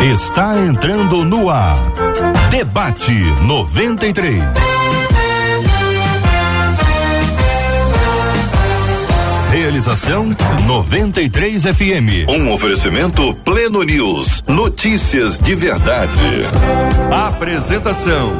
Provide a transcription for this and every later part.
Está entrando no ar. Debate 93. Realização 93 FM. Um oferecimento Pleno News. Notícias de verdade. Apresentação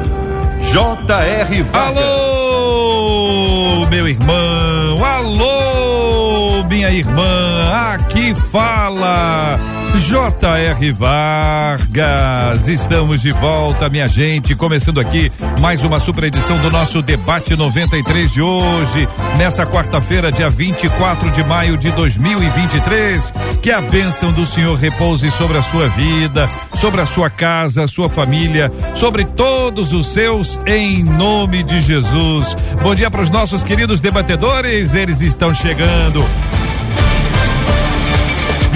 J.R. Vargas. Alô, meu irmão. Alô, minha irmã. Aqui fala J.R. Vargas, estamos de volta, minha gente, começando aqui mais uma super edição do nosso debate 93 de hoje, nessa quarta-feira, dia 24 de maio de 2023. Que a bênção do Senhor repouse sobre a sua vida, sobre a sua casa, sua família, sobre todos os seus, em nome de Jesus. Bom dia para os nossos queridos debatedores, eles estão chegando.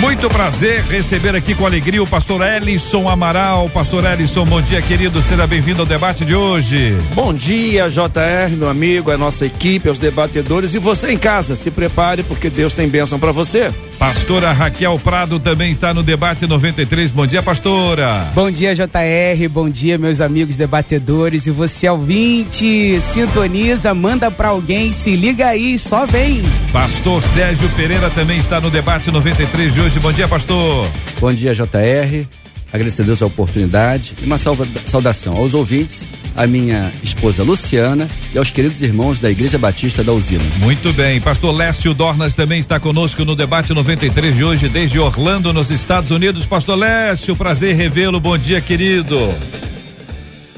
Muito prazer receber aqui com alegria o pastor Ellison Amaral. Pastor Ellison, bom dia, querido. Seja bem-vindo ao debate de hoje. Bom dia, JR, meu amigo, a nossa equipe, aos debatedores e você em casa. Se prepare porque Deus tem bênção para você. Pastora Raquel Prado também está no debate 93. Bom dia, pastora. Bom dia, JR. Bom dia, meus amigos debatedores. E você, ouvinte, sintoniza, manda para alguém, se liga aí, só vem. Pastor Sérgio Pereira também está no debate 93 de hoje. Bom dia, pastor. Bom dia, JR agradecer a Deus a oportunidade e uma salva, saudação aos ouvintes, à minha esposa Luciana e aos queridos irmãos da Igreja Batista da Usina. Muito bem, pastor Lécio Dornas também está conosco no debate 93 de hoje, desde Orlando, nos Estados Unidos. Pastor Lécio, prazer revê-lo. Bom dia, querido.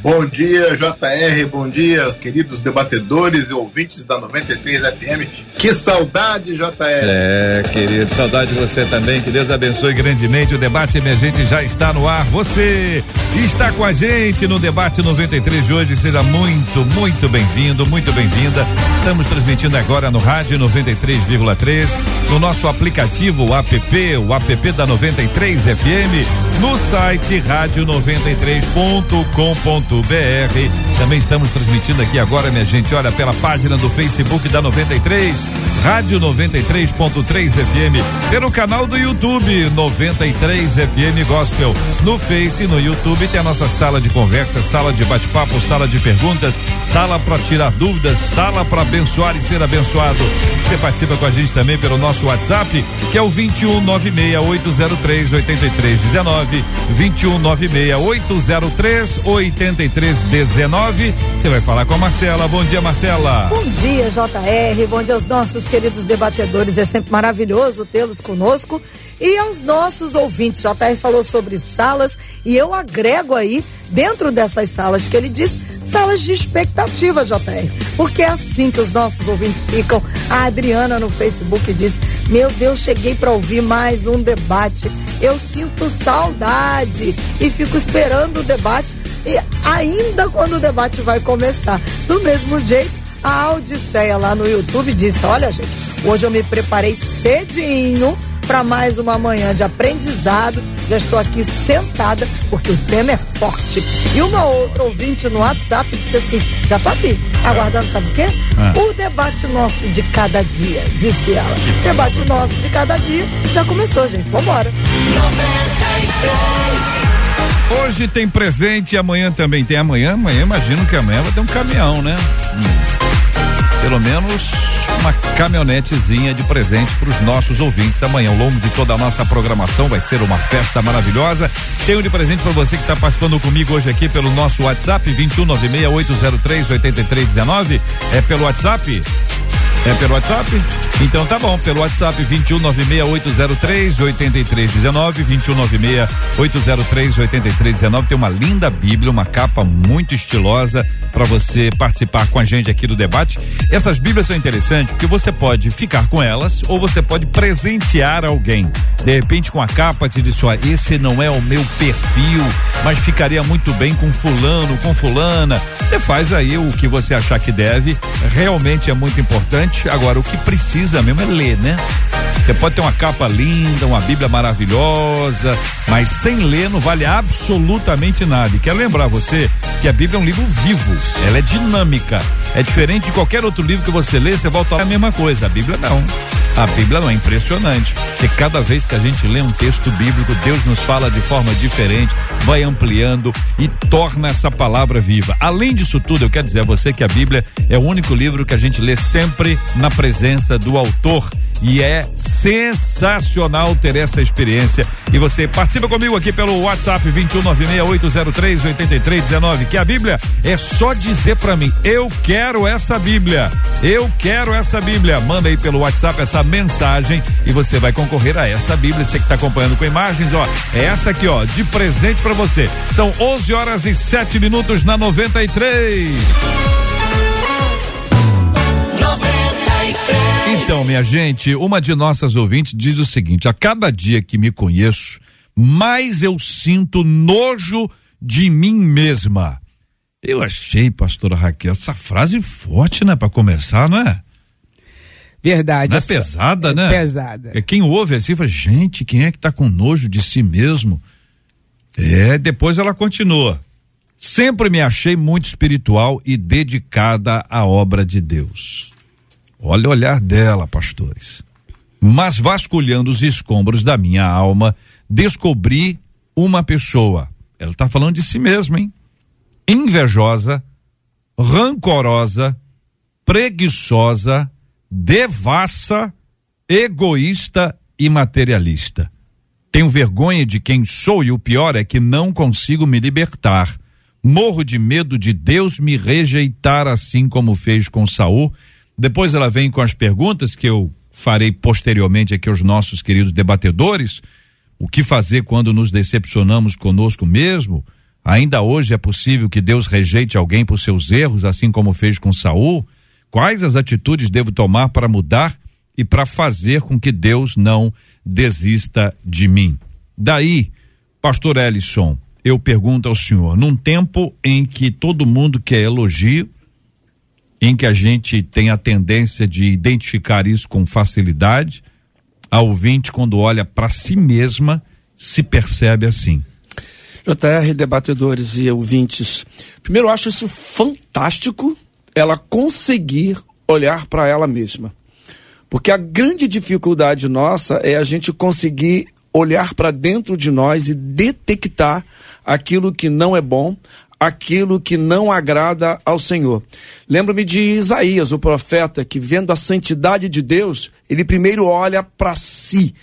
Bom dia, JR, bom dia, queridos debatedores e ouvintes da 93 FM. Que saudade, JR. É, querido, saudade de você também. Que Deus abençoe grandemente. O debate emergente já está no ar. Você está com a gente no debate 93 de hoje. Seja muito, muito bem-vindo, muito bem-vinda. Estamos transmitindo agora no rádio 93,3, no nosso aplicativo o app, o app da 93 FM, no site rádio93.com.br br Também estamos transmitindo aqui agora, minha gente, olha, pela página do Facebook da 93, Rádio 93.3 FM, pelo canal do YouTube 93 FM Gospel. No Face no YouTube tem a nossa sala de conversa, sala de bate-papo, sala de perguntas, sala para tirar dúvidas, sala para abençoar e ser abençoado. Você participa com a gente também pelo nosso WhatsApp, que é o 2196803 8319, 2196803 8319. Você vai falar com a Marcela. Bom dia, Marcela. Bom dia, JR. Bom dia aos nossos queridos debatedores. É sempre maravilhoso tê-los conosco. E aos nossos ouvintes, JR falou sobre salas e eu agrego aí, dentro dessas salas que ele diz, salas de expectativa, JR. Porque é assim que os nossos ouvintes ficam. A Adriana no Facebook disse: Meu Deus, cheguei para ouvir mais um debate. Eu sinto saudade e fico esperando o debate e ainda quando o debate vai começar. Do mesmo jeito, a Odisseia lá no YouTube disse: Olha, gente, hoje eu me preparei cedinho para mais uma manhã de aprendizado. Já estou aqui sentada porque o tema é forte. E uma outra ouvinte no WhatsApp disse assim: já tô aqui, aguardando, sabe o quê? É. O debate nosso de cada dia, disse ela. Debate nosso de cada dia já começou, gente. Vambora. 93. Hoje tem presente, amanhã também tem. Amanhã, amanhã imagino que amanhã vai ter um caminhão, né? Hum. Pelo menos uma caminhonetezinha de presente para os nossos ouvintes amanhã. Ao longo de toda a nossa programação vai ser uma festa maravilhosa. Tenho de presente para você que está participando comigo hoje aqui pelo nosso WhatsApp 21968038319. É pelo WhatsApp? É pelo WhatsApp? Então tá bom, pelo WhatsApp 21968038319, 21968038319 tem uma linda Bíblia, uma capa muito estilosa para você participar com a gente aqui do debate. Essas Bíblias são interessantes porque você pode ficar com elas ou você pode presentear alguém. De repente com a capa te diz, esse não é o meu perfil, mas ficaria muito bem com fulano, com fulana. Você faz aí o que você achar que deve. Realmente é muito importante. Agora, o que precisa mesmo é ler, né? Você pode ter uma capa linda, uma Bíblia maravilhosa, mas sem ler não vale absolutamente nada. E quero lembrar você que a Bíblia é um livro vivo, ela é dinâmica. É diferente de qualquer outro livro que você lê, você volta a mesma coisa. A Bíblia não. A Bíblia não é impressionante, porque cada vez que a gente lê um texto bíblico, Deus nos fala de forma diferente, vai ampliando e torna essa palavra viva. Além disso tudo, eu quero dizer a você que a Bíblia é o único livro que a gente lê sempre na presença do autor e é sensacional ter essa experiência. E você participa comigo aqui pelo WhatsApp 21968038319, que a Bíblia é só dizer para mim, eu quero essa Bíblia. Eu quero essa Bíblia. Manda aí pelo WhatsApp essa mensagem e você vai concorrer a essa Bíblia. Você que está acompanhando com imagens, ó, é essa aqui, ó, de presente para você. São 11 horas e 7 minutos na 93. Então, minha gente, uma de nossas ouvintes diz o seguinte: a cada dia que me conheço, mais eu sinto nojo de mim mesma. Eu achei, pastora Raquel, essa frase forte, né, para começar, não é? Verdade. Não é pesada, é né? Pesada. É quem ouve assim fala, gente, quem é que tá com nojo de si mesmo? É, depois ela continua. Sempre me achei muito espiritual e dedicada à obra de Deus. Olha o olhar dela, pastores. Mas vasculhando os escombros da minha alma, descobri uma pessoa. Ela está falando de si mesma, hein? Invejosa, rancorosa, preguiçosa, devassa, egoísta e materialista. Tenho vergonha de quem sou e o pior é que não consigo me libertar. Morro de medo de Deus me rejeitar assim como fez com Saul depois ela vem com as perguntas que eu farei posteriormente aqui aos nossos queridos debatedores. O que fazer quando nos decepcionamos conosco mesmo? Ainda hoje é possível que Deus rejeite alguém por seus erros, assim como fez com Saul? Quais as atitudes devo tomar para mudar e para fazer com que Deus não desista de mim? Daí, pastor Ellison, eu pergunto ao senhor, num tempo em que todo mundo quer elogio, em que a gente tem a tendência de identificar isso com facilidade, a ouvinte, quando olha para si mesma, se percebe assim. JR, debatedores e ouvintes. Primeiro, eu acho isso fantástico, ela conseguir olhar para ela mesma. Porque a grande dificuldade nossa é a gente conseguir olhar para dentro de nós e detectar aquilo que não é bom, aquilo que não agrada ao Senhor. Lembro-me de Isaías, o profeta, que vendo a santidade de Deus, ele primeiro olha para si.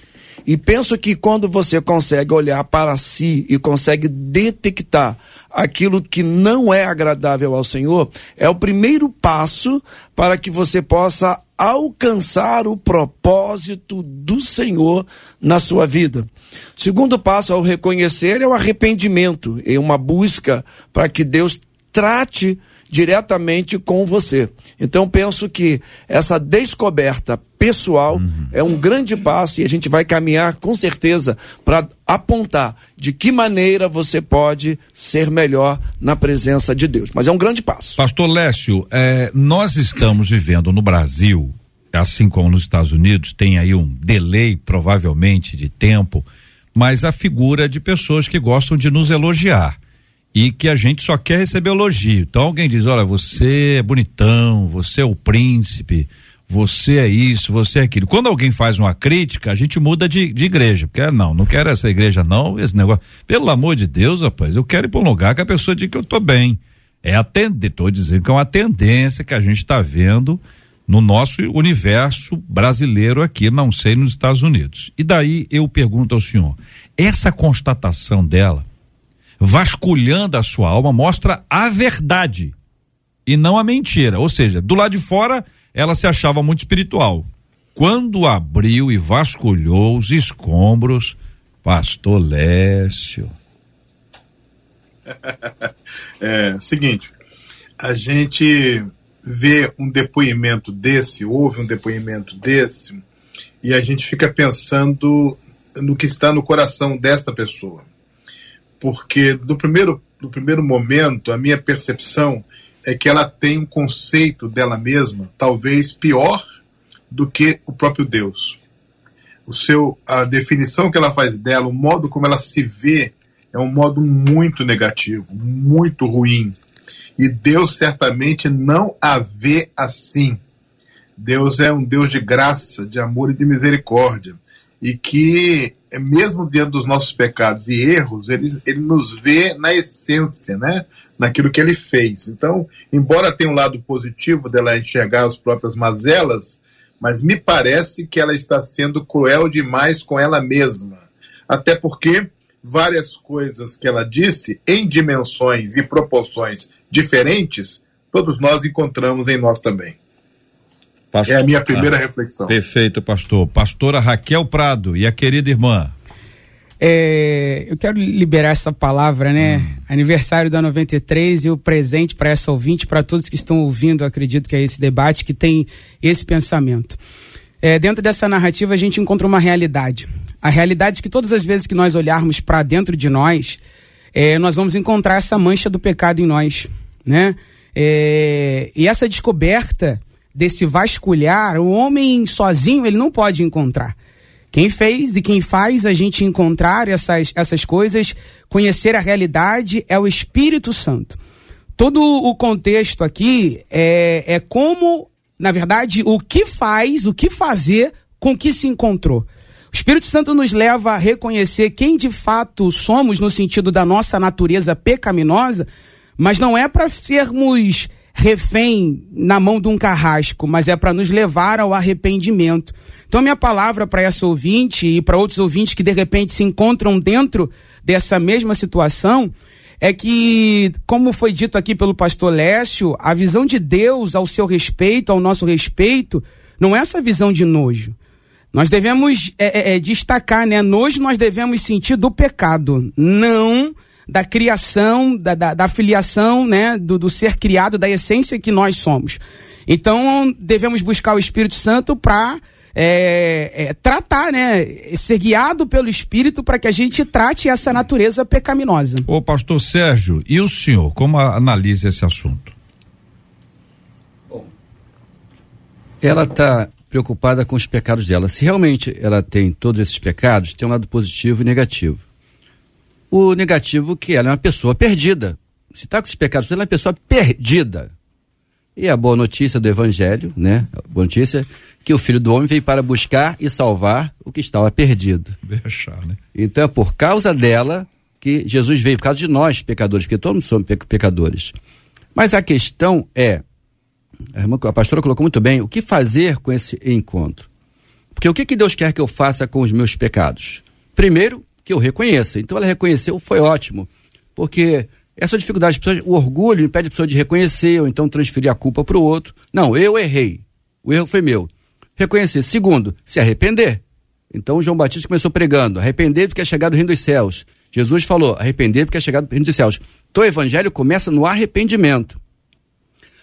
E penso que quando você consegue olhar para si e consegue detectar aquilo que não é agradável ao Senhor, é o primeiro passo para que você possa alcançar o propósito do Senhor na sua vida. Segundo passo ao reconhecer é o arrependimento, é uma busca para que Deus trate diretamente com você. Então penso que essa descoberta pessoal uhum. é um grande passo e a gente vai caminhar com certeza para apontar de que maneira você pode ser melhor na presença de Deus. Mas é um grande passo. Pastor Lécio, é, nós estamos vivendo no Brasil, assim como nos Estados Unidos, tem aí um delay provavelmente de tempo, mas a figura de pessoas que gostam de nos elogiar e que a gente só quer receber elogio. Então alguém diz: olha, você é bonitão, você é o príncipe, você é isso, você é aquilo. Quando alguém faz uma crítica, a gente muda de, de igreja. Porque, ah, não, não quero essa igreja, não, esse negócio. Pelo amor de Deus, rapaz, eu quero ir para um lugar que a pessoa diga que eu tô bem. É a estou dizendo que é uma tendência que a gente está vendo no nosso universo brasileiro aqui, não sei nos Estados Unidos. E daí eu pergunto ao senhor: essa constatação dela vasculhando a sua alma, mostra a verdade e não a mentira. Ou seja, do lado de fora, ela se achava muito espiritual. Quando abriu e vasculhou os escombros, Pastor Lécio. é, seguinte, a gente vê um depoimento desse, ouve um depoimento desse, e a gente fica pensando no que está no coração desta pessoa porque do primeiro, do primeiro momento a minha percepção é que ela tem um conceito dela mesma talvez pior do que o próprio Deus. O seu, a definição que ela faz dela, o modo como ela se vê, é um modo muito negativo, muito ruim. E Deus certamente não a vê assim. Deus é um Deus de graça, de amor e de misericórdia. E que, mesmo diante dos nossos pecados e erros, ele, ele nos vê na essência, né? naquilo que ele fez. Então, embora tenha um lado positivo dela enxergar as próprias mazelas, mas me parece que ela está sendo cruel demais com ela mesma. Até porque várias coisas que ela disse, em dimensões e proporções diferentes, todos nós encontramos em nós também. Pastor, é a minha primeira ah, reflexão. Perfeito, pastor. Pastora Raquel Prado e a querida irmã. É, eu quero liberar essa palavra, né? Hum. Aniversário da 93 e o presente para essa ouvinte, para todos que estão ouvindo, acredito que é esse debate que tem esse pensamento. É, dentro dessa narrativa a gente encontra uma realidade. A realidade é que todas as vezes que nós olharmos para dentro de nós, é, nós vamos encontrar essa mancha do pecado em nós, né? É, e essa descoberta desse vasculhar, o homem sozinho ele não pode encontrar. Quem fez e quem faz a gente encontrar essas, essas coisas, conhecer a realidade, é o Espírito Santo. Todo o contexto aqui é, é como, na verdade, o que faz, o que fazer com que se encontrou. O Espírito Santo nos leva a reconhecer quem de fato somos no sentido da nossa natureza pecaminosa, mas não é para sermos refém na mão de um carrasco, mas é para nos levar ao arrependimento. Então, minha palavra para essa ouvinte e para outros ouvintes que de repente se encontram dentro dessa mesma situação é que, como foi dito aqui pelo pastor Lécio, a visão de Deus ao seu respeito, ao nosso respeito, não é essa visão de nojo. Nós devemos é, é, é destacar, né? Nojo nós devemos sentir do pecado, não da criação, da, da, da filiação, né, do, do ser criado, da essência que nós somos. Então, devemos buscar o Espírito Santo para é, é, tratar, né? Ser guiado pelo Espírito para que a gente trate essa natureza pecaminosa. Ô, pastor Sérgio, e o senhor, como analisa esse assunto? Bom, ela está preocupada com os pecados dela. Se realmente ela tem todos esses pecados, tem um lado positivo e negativo o negativo que ela é uma pessoa perdida. Se está com esses pecados, ela é uma pessoa perdida. E a boa notícia do Evangelho, né? A boa notícia que o Filho do Homem veio para buscar e salvar o que estava perdido. Deixar, né? Então é por causa dela que Jesus veio, por causa de nós, pecadores, porque todos somos pecadores. Mas a questão é, a, irmã, a pastora colocou muito bem, o que fazer com esse encontro? Porque o que, que Deus quer que eu faça com os meus pecados? Primeiro, que eu reconheça. Então ela reconheceu, foi ótimo. Porque essa dificuldade, o orgulho impede a pessoa de reconhecer ou então transferir a culpa para o outro. Não, eu errei. O erro foi meu. Reconhecer. Segundo, se arrepender. Então João Batista começou pregando: arrepender porque é chegado o reino dos céus. Jesus falou: arrepender porque é chegado o reino dos céus. Então o evangelho começa no arrependimento.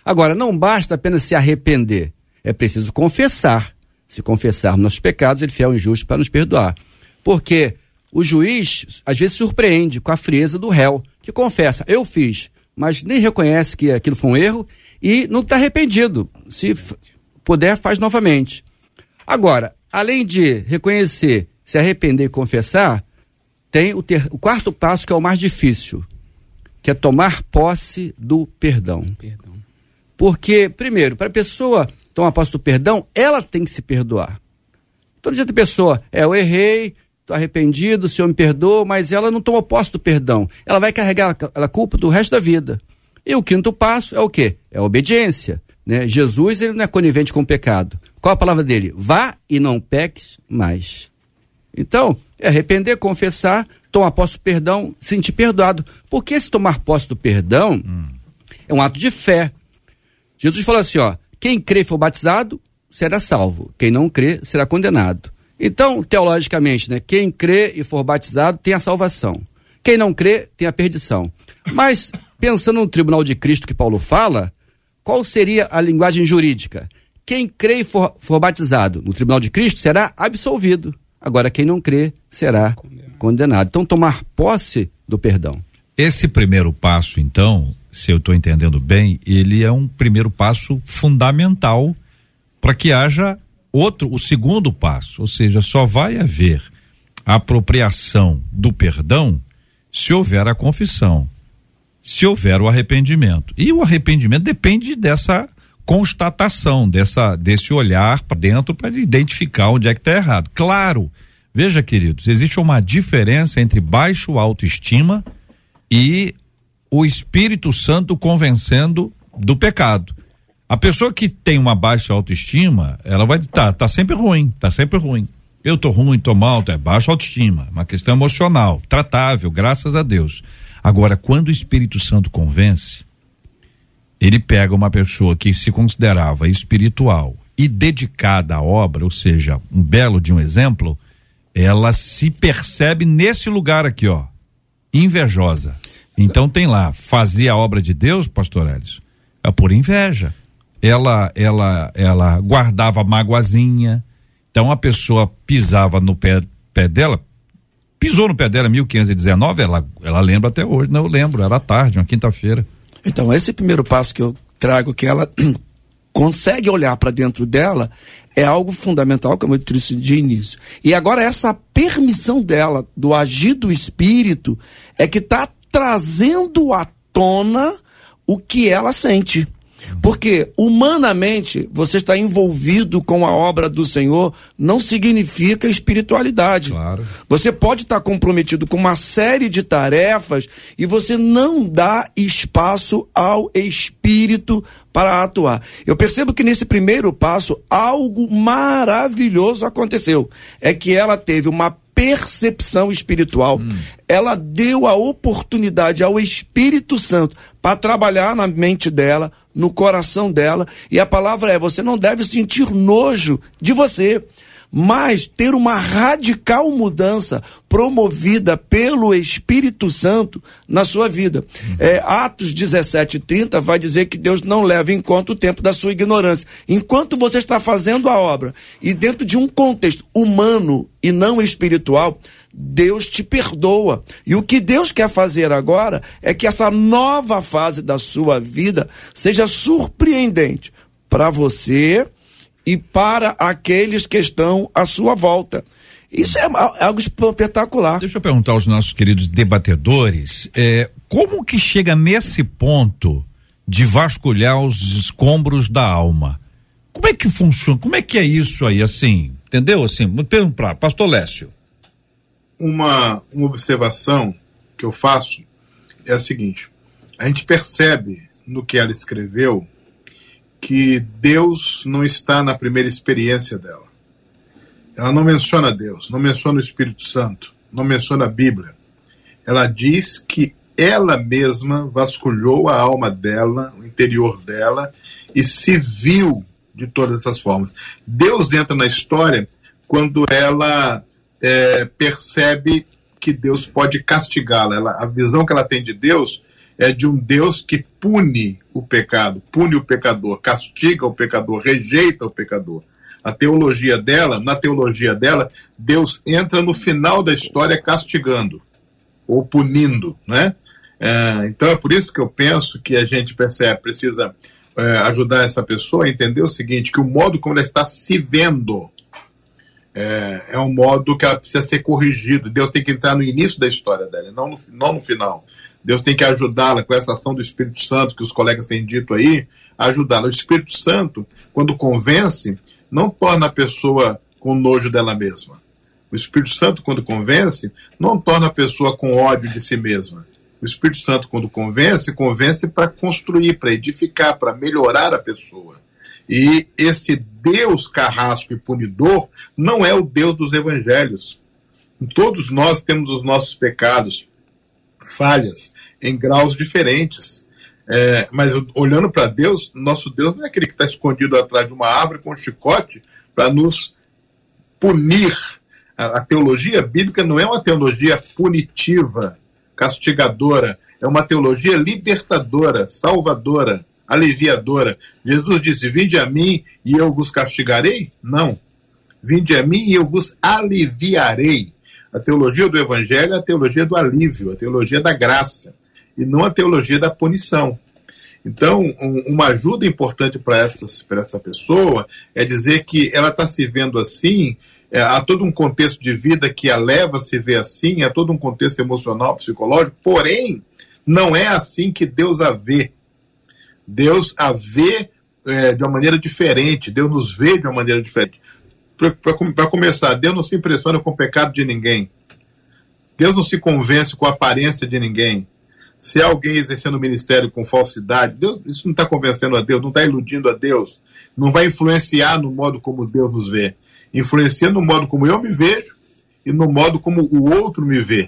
Agora, não basta apenas se arrepender. É preciso confessar. Se confessarmos nossos pecados, ele é fiel e justo para nos perdoar. Porque o juiz às vezes surpreende com a frieza do réu, que confessa, eu fiz, mas nem reconhece que aquilo foi um erro e não está arrependido. Se puder, faz novamente. Agora, além de reconhecer, se arrepender e confessar, tem o, ter, o quarto passo que é o mais difícil, que é tomar posse do perdão. perdão. Porque, primeiro, para a pessoa tomar posse do perdão, ela tem que se perdoar. Então, dia a pessoa, é, eu errei, estou arrependido, o Senhor me perdoa, mas ela não tomou posse do perdão. Ela vai carregar a culpa do resto da vida. E o quinto passo é o quê? É a obediência. Né? Jesus ele não é conivente com o pecado. Qual a palavra dele? Vá e não peques mais. Então, é arrepender, confessar, tomar posse do perdão, sentir perdoado. Porque esse tomar posse do perdão hum. é um ato de fé. Jesus falou assim: ó, quem crê e for batizado será salvo, quem não crê será condenado. Então, teologicamente, né, quem crê e for batizado tem a salvação. Quem não crê tem a perdição. Mas, pensando no tribunal de Cristo que Paulo fala, qual seria a linguagem jurídica? Quem crê e for, for batizado no tribunal de Cristo será absolvido. Agora, quem não crê será condenado. Então, tomar posse do perdão. Esse primeiro passo, então, se eu estou entendendo bem, ele é um primeiro passo fundamental para que haja outro, o segundo passo, ou seja, só vai haver apropriação do perdão se houver a confissão, se houver o arrependimento. E o arrependimento depende dessa constatação dessa desse olhar para dentro para identificar onde é que está errado. Claro, veja, queridos, existe uma diferença entre baixo autoestima e o Espírito Santo convencendo do pecado. A pessoa que tem uma baixa autoestima, ela vai estar, tá, tá sempre ruim, tá sempre ruim. Eu tô ruim, tô mal, é baixa autoestima, uma questão emocional, tratável, graças a Deus. Agora, quando o Espírito Santo convence, ele pega uma pessoa que se considerava espiritual e dedicada à obra, ou seja, um belo de um exemplo, ela se percebe nesse lugar aqui, ó, invejosa. Então tem lá, fazia a obra de Deus, pastor Elis, é por inveja ela ela ela guardava mágoazinha. Então a pessoa pisava no pé, pé dela, pisou no pé dela em 1519, ela ela lembra até hoje, não eu lembro, era tarde, uma quinta-feira. Então, esse primeiro passo que eu trago que ela consegue olhar para dentro dela é algo fundamental, como eu disse de início. E agora essa permissão dela do agir do espírito é que está trazendo à tona o que ela sente. Porque humanamente você está envolvido com a obra do Senhor não significa espiritualidade. Claro. Você pode estar comprometido com uma série de tarefas e você não dá espaço ao espírito para atuar. Eu percebo que nesse primeiro passo algo maravilhoso aconteceu. É que ela teve uma percepção espiritual. Hum. Ela deu a oportunidade ao Espírito Santo para trabalhar na mente dela, no coração dela. E a palavra é: você não deve sentir nojo de você mas ter uma radical mudança promovida pelo Espírito Santo na sua vida. Uhum. É, Atos 17, 30 vai dizer que Deus não leva em conta o tempo da sua ignorância. Enquanto você está fazendo a obra e dentro de um contexto humano e não espiritual, Deus te perdoa. E o que Deus quer fazer agora é que essa nova fase da sua vida seja surpreendente para você e para aqueles que estão à sua volta. Isso é algo espetacular. Deixa eu perguntar aos nossos queridos debatedores, é, como que chega nesse ponto de vasculhar os escombros da alma? Como é que funciona? Como é que é isso aí, assim? Entendeu? Assim, para pastor Lécio. Uma, uma observação que eu faço é a seguinte: a gente percebe no que ela escreveu que Deus não está na primeira experiência dela. Ela não menciona Deus, não menciona o Espírito Santo, não menciona a Bíblia. Ela diz que ela mesma vasculhou a alma dela, o interior dela, e se viu de todas essas formas. Deus entra na história quando ela é, percebe que Deus pode castigá-la. A visão que ela tem de Deus é de um Deus que pune o pecado, pune o pecador, castiga o pecador, rejeita o pecador. A teologia dela, na teologia dela, Deus entra no final da história castigando ou punindo, né? É, então é por isso que eu penso que a gente percebe, precisa é, ajudar essa pessoa a entender o seguinte, que o modo como ela está se vendo é, é um modo que precisa ser corrigido. Deus tem que entrar no início da história dela, não no, não no final. Deus tem que ajudá-la com essa ação do Espírito Santo, que os colegas têm dito aí, ajudá-la. O Espírito Santo, quando convence, não torna a pessoa com nojo dela mesma. O Espírito Santo, quando convence, não torna a pessoa com ódio de si mesma. O Espírito Santo, quando convence, convence para construir, para edificar, para melhorar a pessoa. E esse Deus carrasco e punidor não é o Deus dos evangelhos. Todos nós temos os nossos pecados, falhas em graus diferentes. É, mas olhando para Deus, nosso Deus não é aquele que está escondido atrás de uma árvore com um chicote para nos punir. A, a teologia bíblica não é uma teologia punitiva, castigadora, é uma teologia libertadora, salvadora, aliviadora. Jesus disse: Vinde a mim e eu vos castigarei? Não. Vinde a mim e eu vos aliviarei. A teologia do evangelho é a teologia do alívio, a teologia da graça, e não a teologia da punição. Então, um, uma ajuda importante para essa pessoa é dizer que ela está se vendo assim, é, há todo um contexto de vida que a leva a se ver assim, há todo um contexto emocional, psicológico, porém, não é assim que Deus a vê. Deus a vê é, de uma maneira diferente, Deus nos vê de uma maneira diferente. Para começar, Deus não se impressiona com o pecado de ninguém. Deus não se convence com a aparência de ninguém. Se alguém exercendo ministério com falsidade, Deus, isso não está convencendo a Deus, não está iludindo a Deus, não vai influenciar no modo como Deus nos vê. Influencia no modo como eu me vejo e no modo como o outro me vê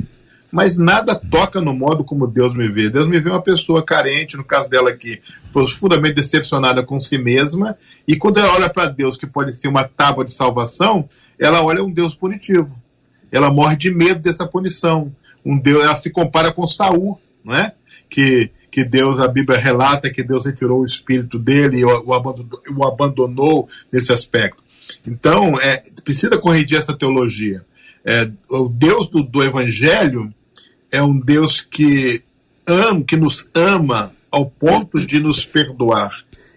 mas nada toca no modo como Deus me vê. Deus me vê uma pessoa carente, no caso dela aqui, profundamente decepcionada com si mesma, e quando ela olha para Deus, que pode ser uma tábua de salvação, ela olha um Deus punitivo. Ela morre de medo dessa punição. Um Deus, ela se compara com Saul, não é? Que que Deus, a Bíblia relata que Deus retirou o espírito dele e o, abandonou, o abandonou nesse aspecto. Então, é, precisa corrigir essa teologia. É, o Deus do, do Evangelho é um Deus que ama, que nos ama ao ponto de nos perdoar.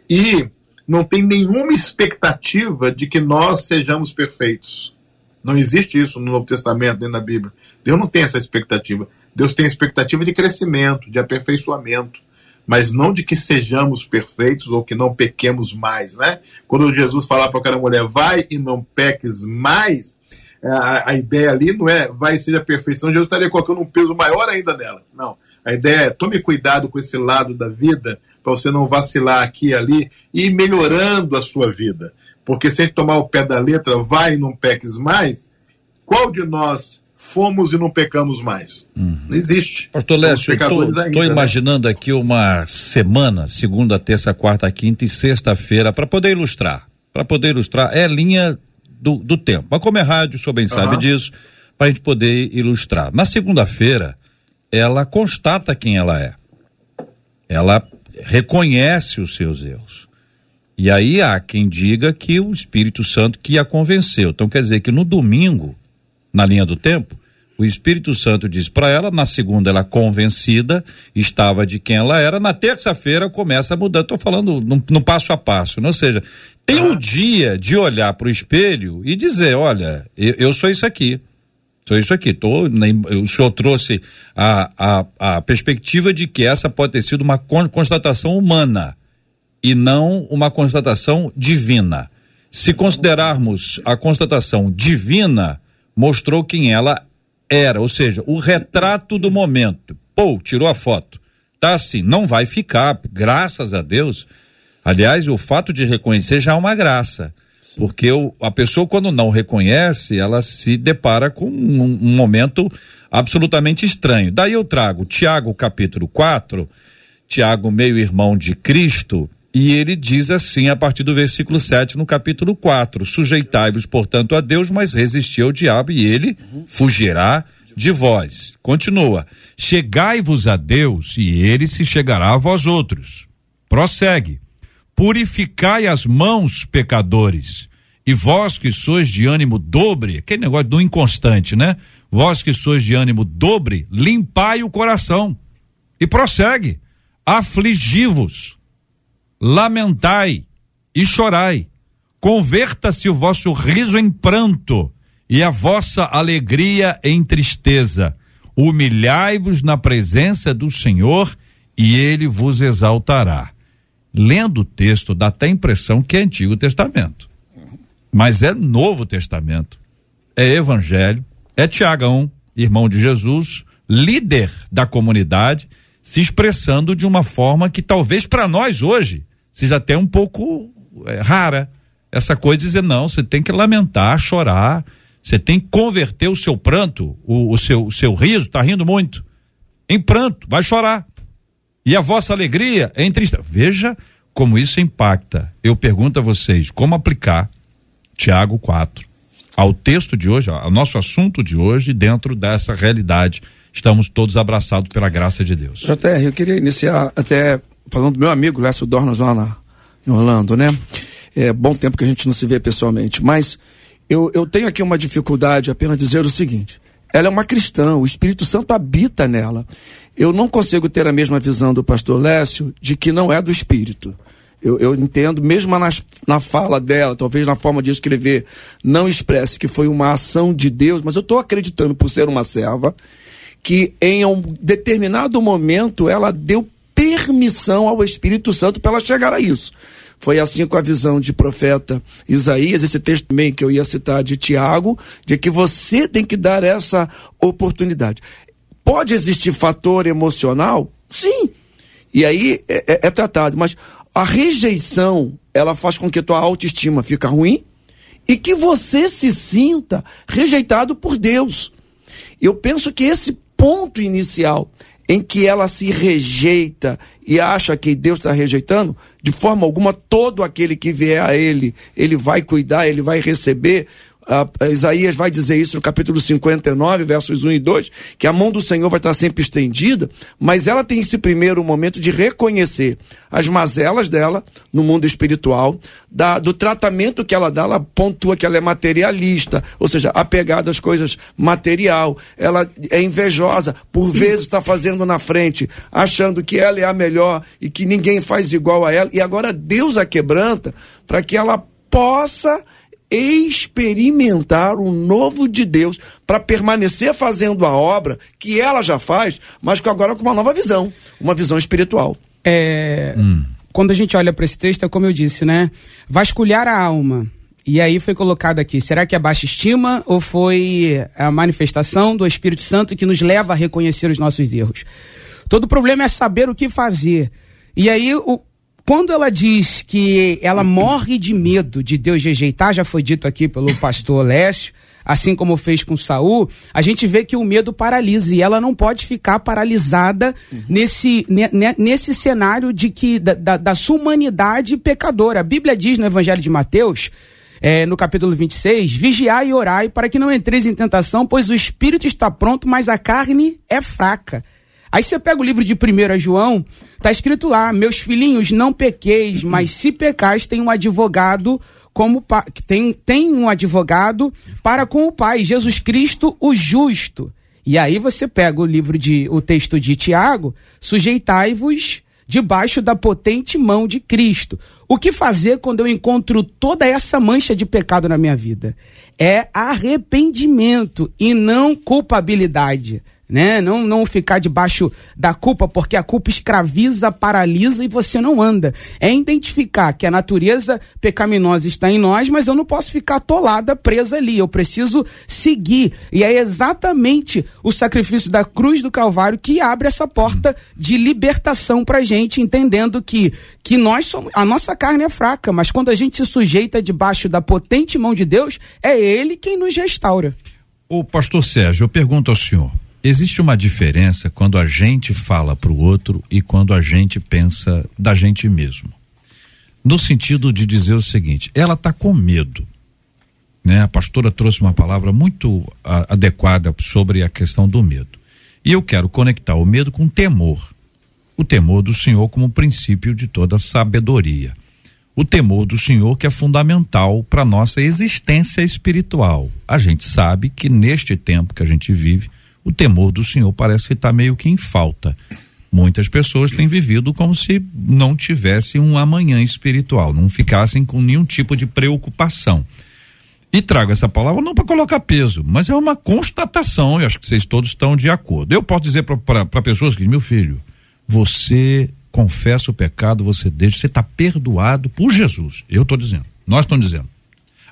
E não tem nenhuma expectativa de que nós sejamos perfeitos. Não existe isso no Novo Testamento, nem na Bíblia. Deus não tem essa expectativa. Deus tem expectativa de crescimento, de aperfeiçoamento, mas não de que sejamos perfeitos ou que não pequemos mais, né? Quando Jesus falar para aquela mulher, vai e não peques mais, a, a, ideia ali não é vai ser a perfeição, Jesus estaria colocando um peso maior ainda nela. Não. A ideia é tome cuidado com esse lado da vida para você não vacilar aqui e ali e ir melhorando a sua vida. Porque se a gente tomar o pé da letra, vai e não peques mais, qual de nós fomos e não pecamos mais? Uhum. Não existe. Pastor Lécio, estou né? imaginando né? aqui uma semana, segunda, terça, quarta, quinta e sexta-feira, para poder ilustrar. Para poder ilustrar, é linha do, do tempo. Mas como é rádio, o senhor bem uhum. sabe disso, para a gente poder ilustrar. Na segunda-feira, ela constata quem ela é. Ela reconhece os seus erros. E aí há quem diga que o Espírito Santo que a convenceu. Então quer dizer que no domingo, na linha do tempo, o Espírito Santo diz para ela, na segunda ela convencida, estava de quem ela era, na terça-feira começa a mudar. Estou falando no, no, passo a passo, ou seja, tem um dia de olhar para o espelho e dizer, olha, eu, eu, sou isso aqui, sou isso aqui. Tô, o senhor trouxe a, a, a perspectiva de que essa pode ter sido uma constatação humana e não uma constatação divina. Se considerarmos a constatação divina, mostrou quem ela era, ou seja, o retrato do momento. Pô, tirou a foto. Tá assim, não vai ficar, graças a Deus. Aliás, o fato de reconhecer já é uma graça. Porque o, a pessoa, quando não reconhece, ela se depara com um, um momento absolutamente estranho. Daí eu trago Tiago capítulo 4, Tiago, meio-irmão de Cristo, e ele diz assim, a partir do versículo 7, no capítulo 4: Sujeitai-vos, portanto, a Deus, mas resisti ao diabo, e ele fugirá de vós. Continua: Chegai-vos a Deus, e ele se chegará a vós outros. Prossegue: Purificai as mãos, pecadores, e vós que sois de ânimo dobre, aquele negócio do inconstante, né? Vós que sois de ânimo dobre, limpai o coração. E prossegue: Afligi-vos lamentai e chorai. Converta-se o vosso riso em pranto e a vossa alegria em tristeza. Humilhai-vos na presença do Senhor e ele vos exaltará. Lendo o texto, dá até a impressão que é Antigo Testamento. Mas é Novo Testamento. É Evangelho. É Tiagão, irmão de Jesus, líder da comunidade, se expressando de uma forma que talvez para nós hoje seja até um pouco é, rara. Essa coisa de dizer, não, você tem que lamentar, chorar, você tem que converter o seu pranto, o, o seu, o seu riso, tá rindo muito, em pranto, vai chorar. E a vossa alegria é em tristeza. Veja como isso impacta. Eu pergunto a vocês, como aplicar Tiago 4 ao texto de hoje, ao nosso assunto de hoje, dentro dessa realidade. Estamos todos abraçados pela graça de Deus. JR, eu queria iniciar até falando do meu amigo Lécio Dornas lá na, em Orlando, né? É bom tempo que a gente não se vê pessoalmente, mas eu, eu tenho aqui uma dificuldade apenas dizer o seguinte: ela é uma cristã, o Espírito Santo habita nela. Eu não consigo ter a mesma visão do pastor Lécio de que não é do Espírito. Eu, eu entendo, mesmo na, na fala dela, talvez na forma de escrever, não expresse que foi uma ação de Deus, mas eu estou acreditando, por ser uma serva, que em um determinado momento ela deu permissão ao Espírito Santo para ela chegar a isso. Foi assim com a visão de profeta Isaías, esse texto também que eu ia citar de Tiago, de que você tem que dar essa oportunidade. Pode existir fator emocional? Sim. E aí é, é, é tratado, mas a rejeição, ela faz com que tua autoestima fica ruim e que você se sinta rejeitado por Deus. Eu penso que esse ponto inicial em que ela se rejeita e acha que Deus está rejeitando, de forma alguma, todo aquele que vier a Ele, Ele vai cuidar, Ele vai receber. Uh, Isaías vai dizer isso no capítulo 59, versos 1 e 2, que a mão do Senhor vai estar sempre estendida, mas ela tem esse primeiro momento de reconhecer as mazelas dela no mundo espiritual, da, do tratamento que ela dá, ela pontua que ela é materialista, ou seja, apegada às coisas material, ela é invejosa, por vezes está fazendo na frente, achando que ela é a melhor e que ninguém faz igual a ela, e agora Deus a quebranta para que ela possa experimentar o novo de Deus para permanecer fazendo a obra que ela já faz, mas que agora com uma nova visão, uma visão espiritual. É, hum. Quando a gente olha para esse texto, é como eu disse, né? Vasculhar a alma. E aí foi colocado aqui, será que é baixa estima ou foi a manifestação do Espírito Santo que nos leva a reconhecer os nossos erros? Todo problema é saber o que fazer. E aí o, quando ela diz que ela morre de medo de Deus rejeitar, já foi dito aqui pelo pastor Lécio, assim como fez com Saul, a gente vê que o medo paralisa e ela não pode ficar paralisada uhum. nesse, nesse cenário de que da, da, da, sua humanidade pecadora. A Bíblia diz no Evangelho de Mateus, é, no capítulo 26, vigiai e orai para que não entreis em tentação, pois o espírito está pronto, mas a carne é fraca. Aí você pega o livro de 1 João, tá escrito lá: Meus filhinhos, não pequeis, mas se pecais, tem um advogado como tem, tem um advogado para com o Pai, Jesus Cristo, o justo. E aí você pega o livro de o texto de Tiago, sujeitai-vos debaixo da potente mão de Cristo. O que fazer quando eu encontro toda essa mancha de pecado na minha vida? É arrependimento e não culpabilidade né? Não, não ficar debaixo da culpa, porque a culpa escraviza, paralisa e você não anda. É identificar que a natureza pecaminosa está em nós, mas eu não posso ficar atolada, presa ali. Eu preciso seguir. E é exatamente o sacrifício da cruz do Calvário que abre essa porta de libertação pra gente, entendendo que, que nós somos, a nossa carne é fraca, mas quando a gente se sujeita debaixo da potente mão de Deus, é Ele quem nos restaura. O pastor Sérgio, eu pergunto ao senhor, Existe uma diferença quando a gente fala para o outro e quando a gente pensa da gente mesmo. No sentido de dizer o seguinte: ela está com medo. Né? A pastora trouxe uma palavra muito a, adequada sobre a questão do medo. E eu quero conectar o medo com temor. O temor do Senhor como princípio de toda sabedoria. O temor do Senhor que é fundamental para nossa existência espiritual. A gente sabe que neste tempo que a gente vive, o temor do Senhor parece que está meio que em falta. Muitas pessoas têm vivido como se não tivesse um amanhã espiritual, não ficassem com nenhum tipo de preocupação. E trago essa palavra não para colocar peso, mas é uma constatação, eu acho que vocês todos estão de acordo. Eu posso dizer para pessoas que, meu filho, você confessa o pecado, você deixa, você está perdoado por Jesus. Eu estou dizendo, nós estamos dizendo.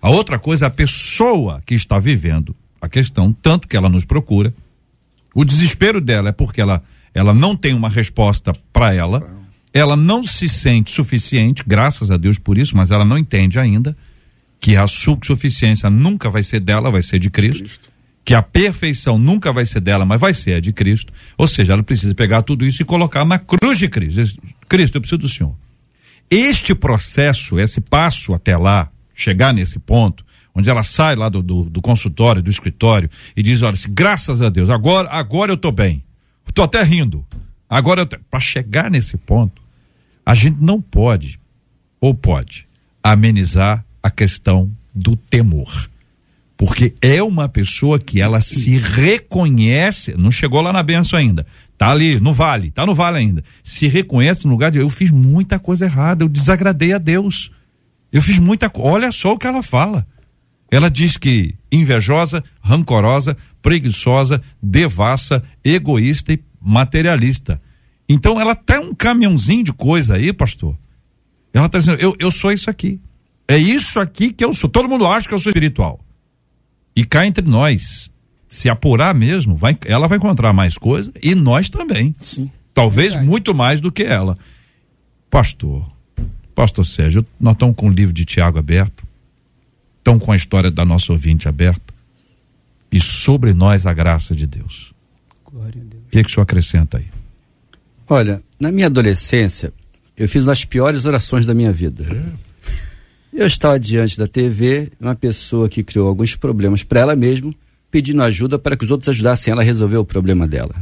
A outra coisa, a pessoa que está vivendo a questão, tanto que ela nos procura, o desespero dela é porque ela, ela não tem uma resposta para ela, ela não se sente suficiente, graças a Deus por isso, mas ela não entende ainda que a suficiência nunca vai ser dela, vai ser de Cristo, Cristo. Que a perfeição nunca vai ser dela, mas vai ser a de Cristo. Ou seja, ela precisa pegar tudo isso e colocar na cruz de Cristo. Cristo, eu preciso do Senhor. Este processo, esse passo até lá, chegar nesse ponto, onde ela sai lá do, do, do consultório, do escritório, e diz: olha, graças a Deus, agora, agora eu estou bem. Estou até rindo. Agora, para chegar nesse ponto, a gente não pode, ou pode, amenizar a questão do temor. Porque é uma pessoa que ela se reconhece, não chegou lá na benção ainda, tá ali no vale, tá no vale ainda. Se reconhece no lugar de eu fiz muita coisa errada, eu desagradei a Deus. Eu fiz muita Olha só o que ela fala. Ela diz que invejosa, rancorosa, preguiçosa, devassa, egoísta e materialista. Então ela tem um caminhãozinho de coisa aí, pastor, Ela está dizendo, eu, eu sou isso aqui. É isso aqui que eu sou. Todo mundo acha que eu sou espiritual. E cá entre nós, se apurar mesmo, vai, ela vai encontrar mais coisa e nós também. Sim. Talvez muito mais do que ela. Pastor, Pastor Sérgio, nós estamos com o livro de Tiago aberto, estamos com a história da nossa ouvinte aberta e sobre nós a graça de Deus. Glória a Deus. O que, que o senhor acrescenta aí? Olha, na minha adolescência, eu fiz uma das piores orações da minha vida. Eu estava diante da TV, uma pessoa que criou alguns problemas para ela mesma, pedindo ajuda para que os outros ajudassem ela a resolver o problema dela.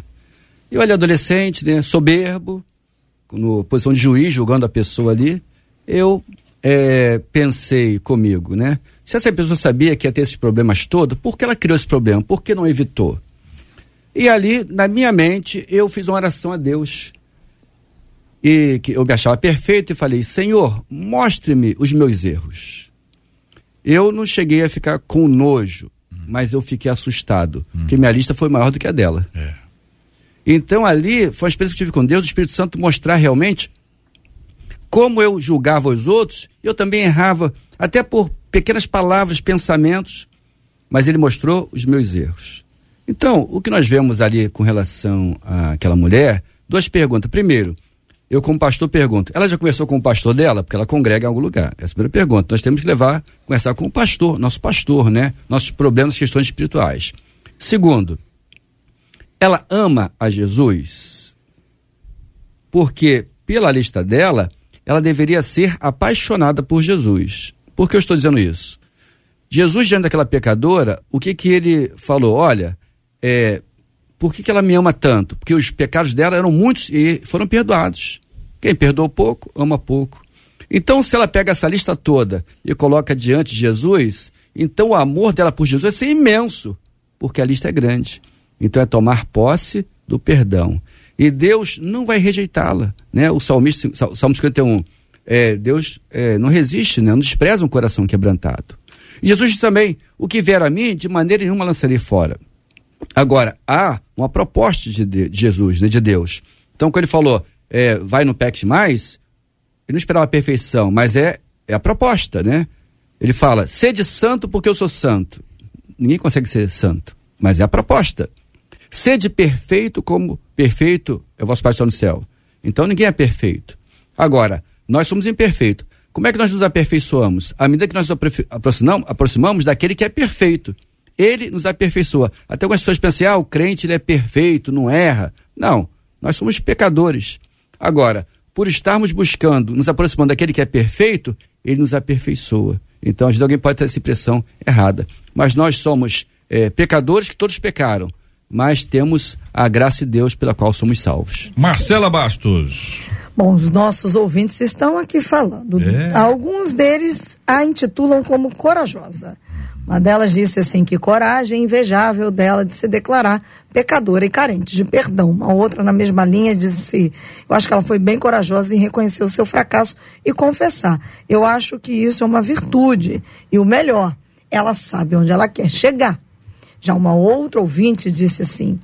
Eu olha adolescente, né, soberbo, no posição de juiz, julgando a pessoa ali, eu é, pensei comigo, né? Se essa pessoa sabia que ia ter esses problemas todos, por que ela criou esse problema? Por que não evitou? E ali, na minha mente, eu fiz uma oração a Deus. E que eu me achava perfeito e falei: Senhor, mostre-me os meus erros. Eu não cheguei a ficar com nojo, mas eu fiquei assustado, hum. porque minha lista foi maior do que a dela. É. Então ali foi uma experiência que eu tive com Deus, o Espírito Santo mostrar realmente como eu julgava os outros, eu também errava, até por pequenas palavras, pensamentos, mas ele mostrou os meus erros. Então, o que nós vemos ali com relação àquela mulher, duas perguntas. Primeiro, eu como pastor pergunto, ela já conversou com o pastor dela? Porque ela congrega em algum lugar. Essa é a primeira pergunta. Nós temos que levar, conversar com o pastor, nosso pastor, né? Nossos problemas, questões espirituais. Segundo, ela ama a Jesus porque, pela lista dela, ela deveria ser apaixonada por Jesus. Por que eu estou dizendo isso? Jesus, diante daquela pecadora, o que que ele falou? Olha, é, por que, que ela me ama tanto? Porque os pecados dela eram muitos e foram perdoados. Quem perdoou pouco, ama pouco. Então, se ela pega essa lista toda e coloca diante de Jesus, então o amor dela por Jesus vai ser imenso, porque a lista é grande. Então, é tomar posse do perdão. E Deus não vai rejeitá-la. Né? O salmista, Salmo 51, é, Deus é, não resiste, né? não despreza um coração quebrantado. E Jesus disse também: O que vier a mim, de maneira nenhuma lançarei fora. Agora, há uma proposta de, de Jesus, né, de Deus. Então, quando ele falou, é, vai no pex mais, ele não esperava a perfeição, mas é, é a proposta, né? Ele fala, sede santo porque eu sou santo. Ninguém consegue ser santo, mas é a proposta. Sede perfeito como perfeito é o vosso Pai no céu. Então ninguém é perfeito. Agora, nós somos imperfeitos. Como é que nós nos aperfeiçoamos? À medida que nós nos aproximamos, aproximamos daquele que é perfeito. Ele nos aperfeiçoa. Até algumas pessoas pensam, ah, o crente ele é perfeito, não erra. Não, nós somos pecadores. Agora, por estarmos buscando, nos aproximando daquele que é perfeito, ele nos aperfeiçoa. Então, às vezes alguém pode ter essa impressão errada. Mas nós somos é, pecadores que todos pecaram. Mas temos a graça de Deus pela qual somos salvos. Marcela Bastos. Bom, os nossos ouvintes estão aqui falando. É. Alguns deles a intitulam como corajosa. Uma delas disse assim que coragem invejável dela de se declarar pecadora e carente de perdão. Uma outra na mesma linha disse: "Eu acho que ela foi bem corajosa em reconhecer o seu fracasso e confessar. Eu acho que isso é uma virtude e o melhor, ela sabe onde ela quer chegar." Já uma outra ouvinte disse assim: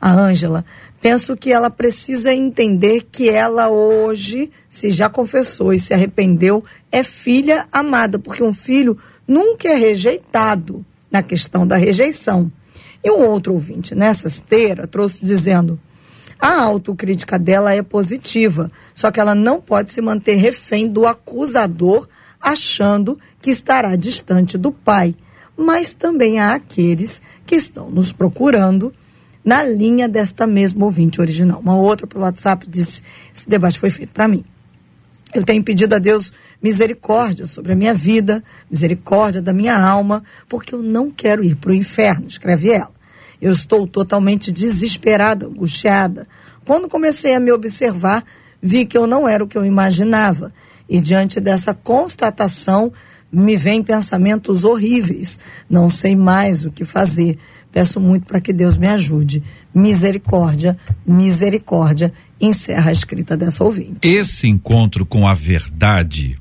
"A Ângela, penso que ela precisa entender que ela hoje, se já confessou e se arrependeu, é filha amada, porque um filho nunca é rejeitado na questão da rejeição. E um outro ouvinte nessa esteira trouxe dizendo: a autocrítica dela é positiva, só que ela não pode se manter refém do acusador, achando que estará distante do pai. Mas também há aqueles que estão nos procurando na linha desta mesma ouvinte original. Uma outra pelo WhatsApp disse: esse debate foi feito para mim. Eu tenho pedido a Deus misericórdia sobre a minha vida, misericórdia da minha alma, porque eu não quero ir para o inferno, escreve ela. Eu estou totalmente desesperada, angustiada. Quando comecei a me observar, vi que eu não era o que eu imaginava. E diante dessa constatação, me vêm pensamentos horríveis. Não sei mais o que fazer. Peço muito para que Deus me ajude. Misericórdia, misericórdia. Encerra a escrita dessa ouvinte. Esse encontro com a verdade,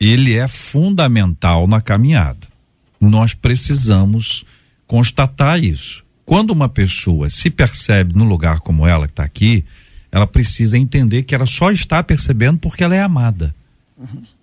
ele é fundamental na caminhada. Nós precisamos constatar isso. Quando uma pessoa se percebe no lugar como ela que está aqui, ela precisa entender que ela só está percebendo porque ela é amada.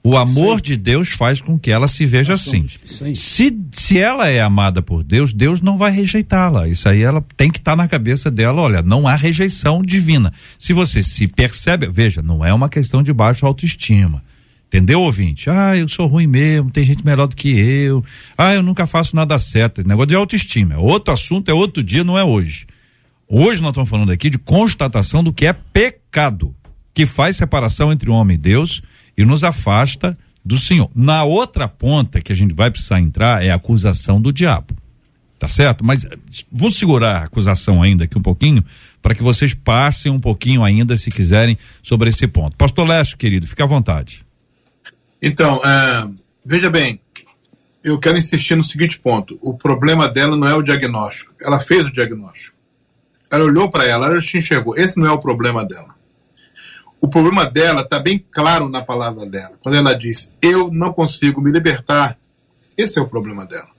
O amor de Deus faz com que ela se veja assim. Se, se ela é amada por Deus, Deus não vai rejeitá-la. Isso aí ela tem que estar tá na cabeça dela. Olha, não há rejeição divina. Se você se percebe, veja, não é uma questão de baixa autoestima. Entendeu, ouvinte? Ah, eu sou ruim mesmo, tem gente melhor do que eu. Ah, eu nunca faço nada certo. Negócio de autoestima. É outro assunto, é outro dia, não é hoje. Hoje nós estamos falando aqui de constatação do que é pecado, que faz separação entre o homem e Deus e nos afasta do Senhor. Na outra ponta que a gente vai precisar entrar é a acusação do diabo. Tá certo? Mas vou segurar a acusação ainda aqui um pouquinho para que vocês passem um pouquinho ainda, se quiserem, sobre esse ponto. Pastor Lécio, querido, fique à vontade. Então, uh, veja bem, eu quero insistir no seguinte ponto: o problema dela não é o diagnóstico. Ela fez o diagnóstico. Ela olhou para ela, ela te enxergou. Esse não é o problema dela. O problema dela está bem claro na palavra dela. Quando ela diz, eu não consigo me libertar, esse é o problema dela.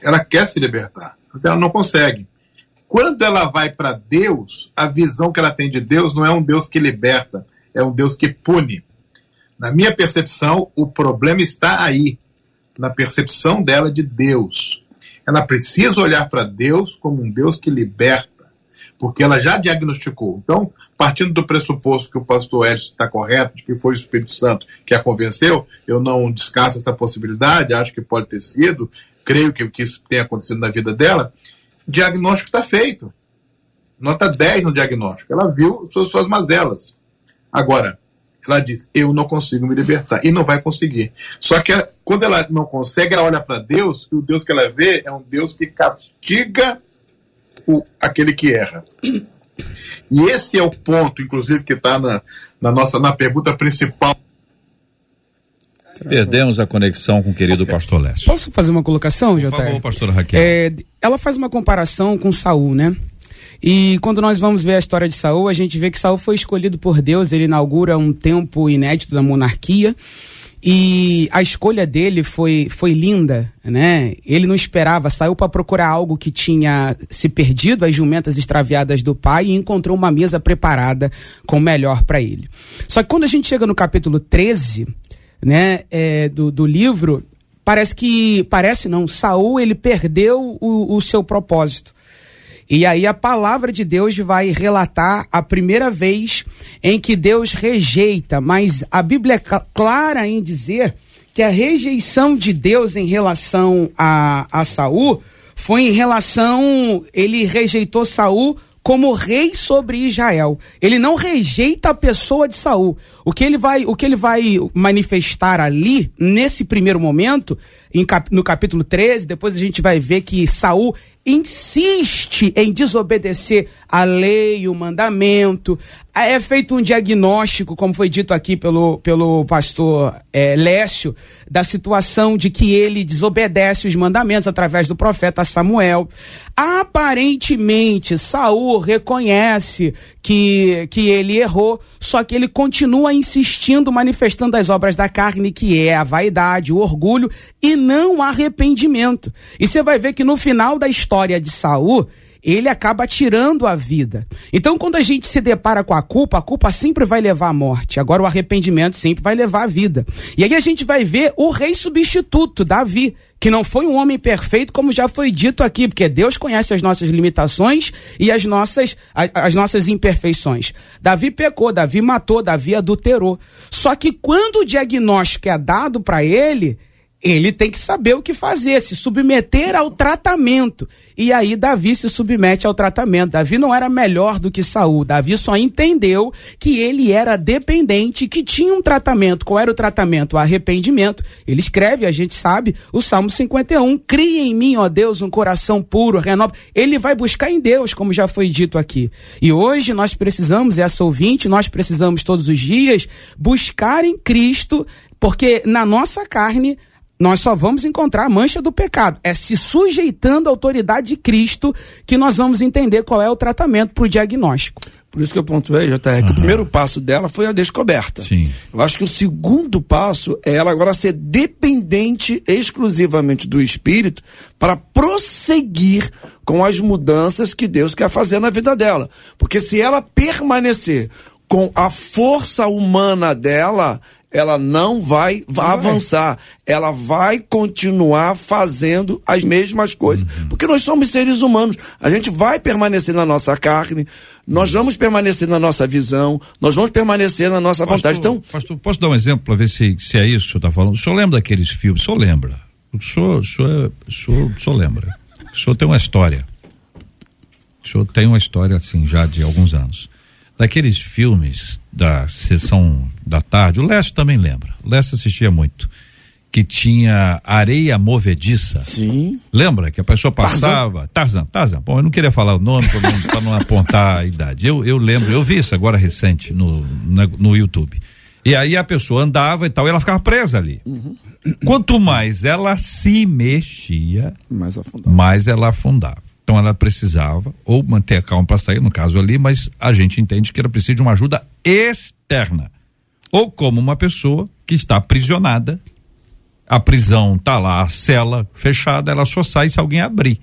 Ela quer se libertar, mas ela não consegue. Quando ela vai para Deus, a visão que ela tem de Deus não é um Deus que liberta, é um Deus que pune. Na minha percepção, o problema está aí, na percepção dela de Deus. Ela precisa olhar para Deus como um Deus que liberta porque ela já diagnosticou. Então, partindo do pressuposto que o pastor Edson está correto, de que foi o Espírito Santo que a convenceu, eu não descarto essa possibilidade, acho que pode ter sido, creio que, que isso tenha acontecido na vida dela. Diagnóstico está feito. Nota 10 no diagnóstico. Ela viu suas, suas mazelas. Agora, ela diz: Eu não consigo me libertar. E não vai conseguir. Só que ela, quando ela não consegue, ela olha para Deus, e o Deus que ela vê é um Deus que castiga o, aquele que erra. E esse é o ponto, inclusive, que está na, na nossa na pergunta principal. Perdemos a conexão com o querido pastor Lécio. Posso fazer uma colocação, Jota? Por favor, pastora Raquel. É, ela faz uma comparação com Saul, né? E quando nós vamos ver a história de Saul, a gente vê que Saul foi escolhido por Deus, ele inaugura um tempo inédito da monarquia. E a escolha dele foi, foi linda, né? Ele não esperava, saiu para procurar algo que tinha se perdido, as jumentas extraviadas do pai, e encontrou uma mesa preparada com o melhor para ele. Só que quando a gente chega no capítulo 13, né, é, do, do livro, parece que, parece não, Saul ele perdeu o, o seu propósito. E aí a palavra de Deus vai relatar a primeira vez em que Deus rejeita, mas a Bíblia é clara em dizer que a rejeição de Deus em relação a, a Saul foi em relação, ele rejeitou Saul como rei sobre Israel. Ele não rejeita a pessoa de Saul. O que ele vai, o que ele vai manifestar ali nesse primeiro momento, cap, no capítulo 13, depois a gente vai ver que Saul insiste em desobedecer a lei, o mandamento. É feito um diagnóstico, como foi dito aqui pelo, pelo pastor é, Lécio, da situação de que ele desobedece os mandamentos através do profeta Samuel. Aparentemente, Saul reconhece que, que ele errou, só que ele continua insistindo, manifestando as obras da carne, que é a vaidade, o orgulho, e não arrependimento. E você vai ver que no final da história, de Saul, ele acaba tirando a vida. Então, quando a gente se depara com a culpa, a culpa sempre vai levar à morte. Agora, o arrependimento sempre vai levar à vida. E aí a gente vai ver o rei substituto, Davi, que não foi um homem perfeito, como já foi dito aqui, porque Deus conhece as nossas limitações e as nossas, as, as nossas imperfeições. Davi pecou, Davi matou, Davi adulterou. Só que quando o diagnóstico é dado para ele, ele tem que saber o que fazer, se submeter ao tratamento. E aí Davi se submete ao tratamento. Davi não era melhor do que Saul. Davi só entendeu que ele era dependente, que tinha um tratamento. Qual era o tratamento? O arrependimento. Ele escreve, a gente sabe, o Salmo 51. Cria em mim, ó Deus, um coração puro, renova. Ele vai buscar em Deus, como já foi dito aqui. E hoje nós precisamos, essa ouvinte, nós precisamos todos os dias buscar em Cristo, porque na nossa carne nós só vamos encontrar a mancha do pecado. É se sujeitando à autoridade de Cristo que nós vamos entender qual é o tratamento para o diagnóstico. Por isso que eu pontuei, JR, uhum. que o primeiro passo dela foi a descoberta. Sim. Eu acho que o segundo passo é ela agora ser dependente exclusivamente do Espírito para prosseguir com as mudanças que Deus quer fazer na vida dela. Porque se ela permanecer com a força humana dela, ela não vai, vai avançar. Ela vai continuar fazendo as mesmas coisas. Uhum. Porque nós somos seres humanos. A gente vai permanecer na nossa carne, nós vamos permanecer na nossa visão, nós vamos permanecer na nossa pastor, vontade. Então, pastor, posso dar um exemplo para ver se, se é isso que o senhor está falando? O senhor lembra daqueles filmes? O senhor lembra? O senhor, o senhor, o senhor, o senhor lembra? O senhor tem uma história. O senhor tem uma história assim já de alguns anos daqueles filmes da sessão da tarde, o Lécio também lembra. O Lécio assistia muito. Que tinha areia movediça. Sim. Lembra que a pessoa passava. Tarzan, Tarzan. Bom, eu não queria falar o nome para não, não, apontar a idade. Eu, eu lembro, eu vi isso agora recente no, no, no YouTube. E aí a pessoa andava e tal, e ela ficava presa ali. Uhum. Quanto mais ela se mexia, mais, mais ela afundava. Então ela precisava ou manter a calma para sair, no caso ali, mas a gente entende que ela precisa de uma ajuda externa. Ou como uma pessoa que está aprisionada, a prisão está lá, a cela fechada, ela só sai se alguém abrir.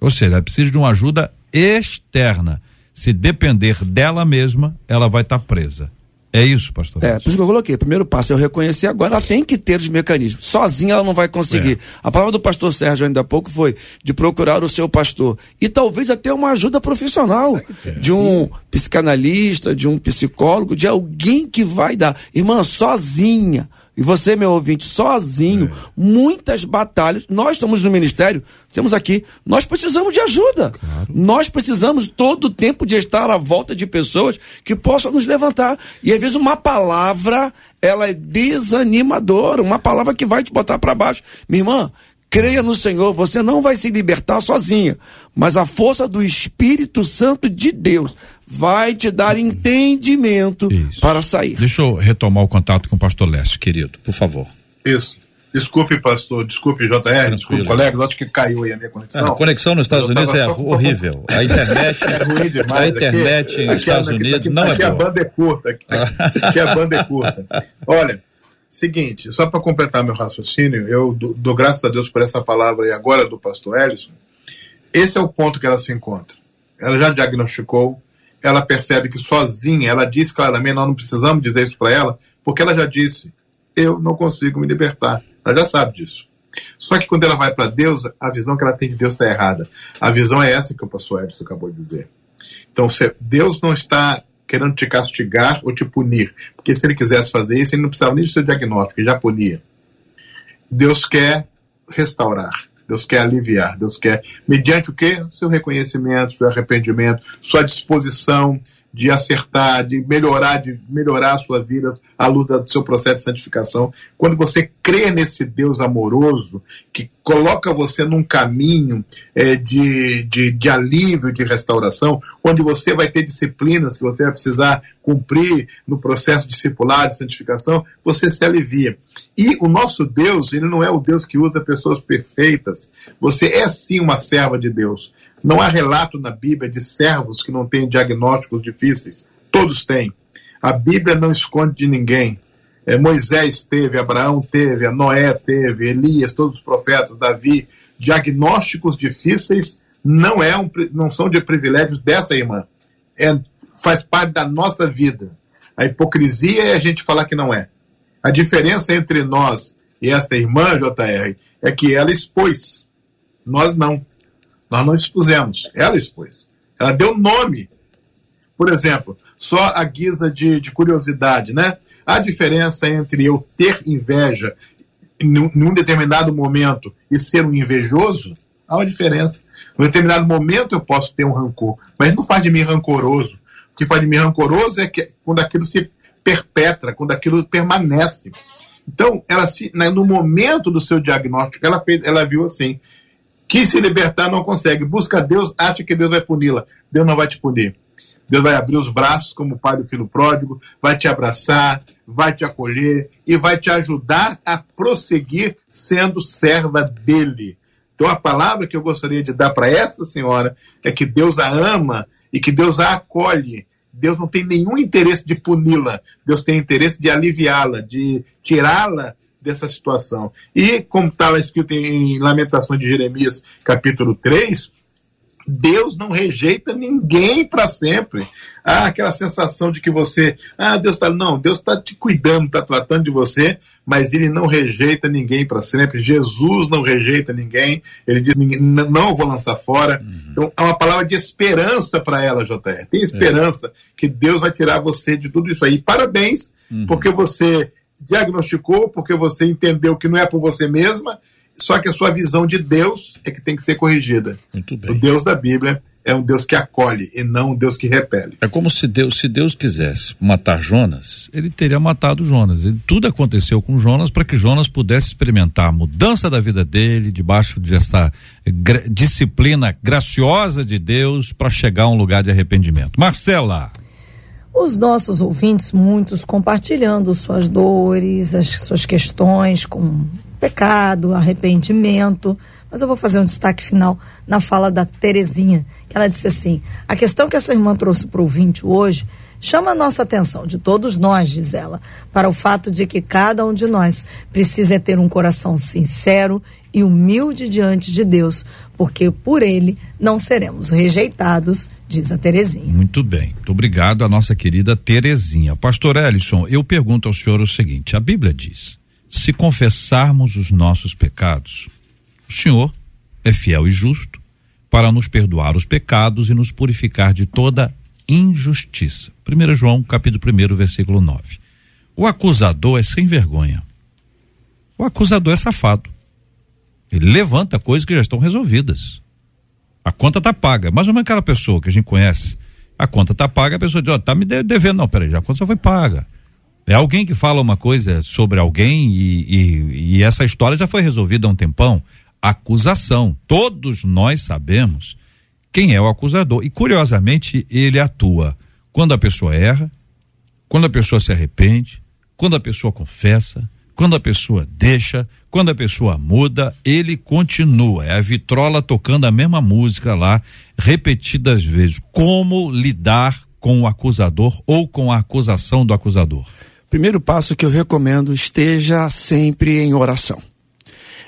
Ou seja, ela precisa de uma ajuda externa. Se depender dela mesma, ela vai estar tá presa. É isso, pastor? É, por isso que eu coloquei. Primeiro passo é eu reconhecer, agora ela tem que ter os mecanismos. Sozinha ela não vai conseguir. É. A palavra do pastor Sérgio ainda há pouco foi de procurar o seu pastor. E talvez até uma ajuda profissional de um psicanalista, de um psicólogo, de alguém que vai dar. Irmã, sozinha e você, meu ouvinte, sozinho, é. muitas batalhas. Nós estamos no ministério, temos aqui, nós precisamos de ajuda. Claro. Nós precisamos todo o tempo de estar à volta de pessoas que possam nos levantar. E às vezes uma palavra, ela é desanimadora, uma palavra que vai te botar para baixo. Minha irmã, creia no Senhor, você não vai se libertar sozinha, mas a força do Espírito Santo de Deus vai te dar entendimento Isso. para sair. Deixa eu retomar o contato com o pastor Lécio, querido, por favor. Isso. Desculpe, pastor, desculpe, JR, Tranquilo. desculpe, colegas, acho que caiu aí a minha conexão. a conexão nos Estados Unidos é horrível. A internet, é ruim demais. A internet aqui, nos Estados aqui, Unidos aqui, não é boa. Aqui a banda é curta, aqui, aqui a banda é curta. Olha, Seguinte, só para completar meu raciocínio, eu dou, dou graças a Deus por essa palavra e agora do pastor Ellison. Esse é o ponto que ela se encontra. Ela já diagnosticou, ela percebe que sozinha, ela diz claramente, nós não precisamos dizer isso para ela, porque ela já disse, eu não consigo me libertar. Ela já sabe disso. Só que quando ela vai para Deus, a visão que ela tem de Deus está errada. A visão é essa que o pastor Edson acabou de dizer. Então, Deus não está querendo te castigar ou te punir. Porque se ele quisesse fazer isso, ele não precisava nem do seu diagnóstico, ele já punia. Deus quer restaurar. Deus quer aliviar, Deus quer, mediante o quê? Seu reconhecimento, seu arrependimento, sua disposição de acertar, de melhorar, de melhorar a sua vida à luz do seu processo de santificação. Quando você crê nesse Deus amoroso, que coloca você num caminho é, de, de, de alívio, de restauração, onde você vai ter disciplinas que você vai precisar cumprir no processo discipular, de santificação, você se alivia. E o nosso Deus, ele não é o Deus que usa pessoas perfeitas. Você é sim uma serva de Deus. Não há relato na Bíblia de servos que não têm diagnósticos difíceis. Todos têm. A Bíblia não esconde de ninguém. É, Moisés teve, Abraão teve, Noé teve, Elias, todos os profetas, Davi. Diagnósticos difíceis não, é um, não são de privilégios dessa irmã. É, faz parte da nossa vida. A hipocrisia é a gente falar que não é. A diferença entre nós e esta irmã, JR, é que ela expôs. Nós não. Nós não expusemos, ela expôs. Ela deu nome. Por exemplo, só a guisa de, de curiosidade, né? A diferença entre eu ter inveja em um determinado momento e ser um invejoso, há uma diferença. Em um determinado momento eu posso ter um rancor, mas não faz de mim rancoroso. O que faz de mim rancoroso é que quando aquilo se perpetra, quando aquilo permanece. Então, ela se, no momento do seu diagnóstico, ela, fez, ela viu assim: Quis se libertar, não consegue. Busca Deus, acha que Deus vai puni-la. Deus não vai te punir. Deus vai abrir os braços como o pai do filho pródigo, vai te abraçar, vai te acolher e vai te ajudar a prosseguir sendo serva dele. Então a palavra que eu gostaria de dar para esta senhora é que Deus a ama e que Deus a acolhe. Deus não tem nenhum interesse de puni-la, Deus tem interesse de aliviá-la, de tirá-la dessa situação. E, como estava escrito em Lamentações de Jeremias, capítulo 3, Deus não rejeita ninguém para sempre. Ah, aquela sensação de que você, ah, Deus está, não, Deus está te cuidando, está tratando de você, mas ele não rejeita ninguém para sempre. Jesus não rejeita ninguém. Ele diz: não vou lançar fora. Uhum. Então é uma palavra de esperança para ela, JR. Tem esperança é. que Deus vai tirar você de tudo isso aí. Parabéns, uhum. porque você diagnosticou, porque você entendeu que não é por você mesma, só que a sua visão de Deus é que tem que ser corrigida. Muito bem. O Deus da Bíblia é um Deus que acolhe e não um Deus que repele. É como se Deus, se Deus quisesse matar Jonas, ele teria matado Jonas. Ele, tudo aconteceu com Jonas para que Jonas pudesse experimentar a mudança da vida dele debaixo desta gra, disciplina graciosa de Deus para chegar a um lugar de arrependimento. Marcela. Os nossos ouvintes, muitos compartilhando suas dores, as suas questões com pecado, arrependimento. Mas eu vou fazer um destaque final na fala da Terezinha, que ela disse assim: a questão que essa irmã trouxe para o ouvinte hoje chama a nossa atenção, de todos nós, diz ela, para o fato de que cada um de nós precisa ter um coração sincero e humilde diante de Deus, porque por ele não seremos rejeitados, diz a Terezinha. Muito bem, muito obrigado a nossa querida Terezinha. Pastor Ellison, eu pergunto ao senhor o seguinte: a Bíblia diz, se confessarmos os nossos pecados, o Senhor é fiel e justo para nos perdoar os pecados e nos purificar de toda injustiça. 1 João, capítulo 1, versículo 9. O acusador é sem vergonha. O acusador é safado. Ele levanta coisas que já estão resolvidas. A conta está paga. Mais ou menos aquela pessoa que a gente conhece. A conta está paga, a pessoa diz, ó, oh, tá me devendo. Não, peraí, a conta só foi paga. É alguém que fala uma coisa sobre alguém e, e, e essa história já foi resolvida há um tempão acusação. Todos nós sabemos quem é o acusador. E curiosamente, ele atua quando a pessoa erra, quando a pessoa se arrepende, quando a pessoa confessa, quando a pessoa deixa, quando a pessoa muda, ele continua. É a vitrola tocando a mesma música lá, repetidas vezes. Como lidar com o acusador ou com a acusação do acusador? Primeiro passo que eu recomendo, esteja sempre em oração.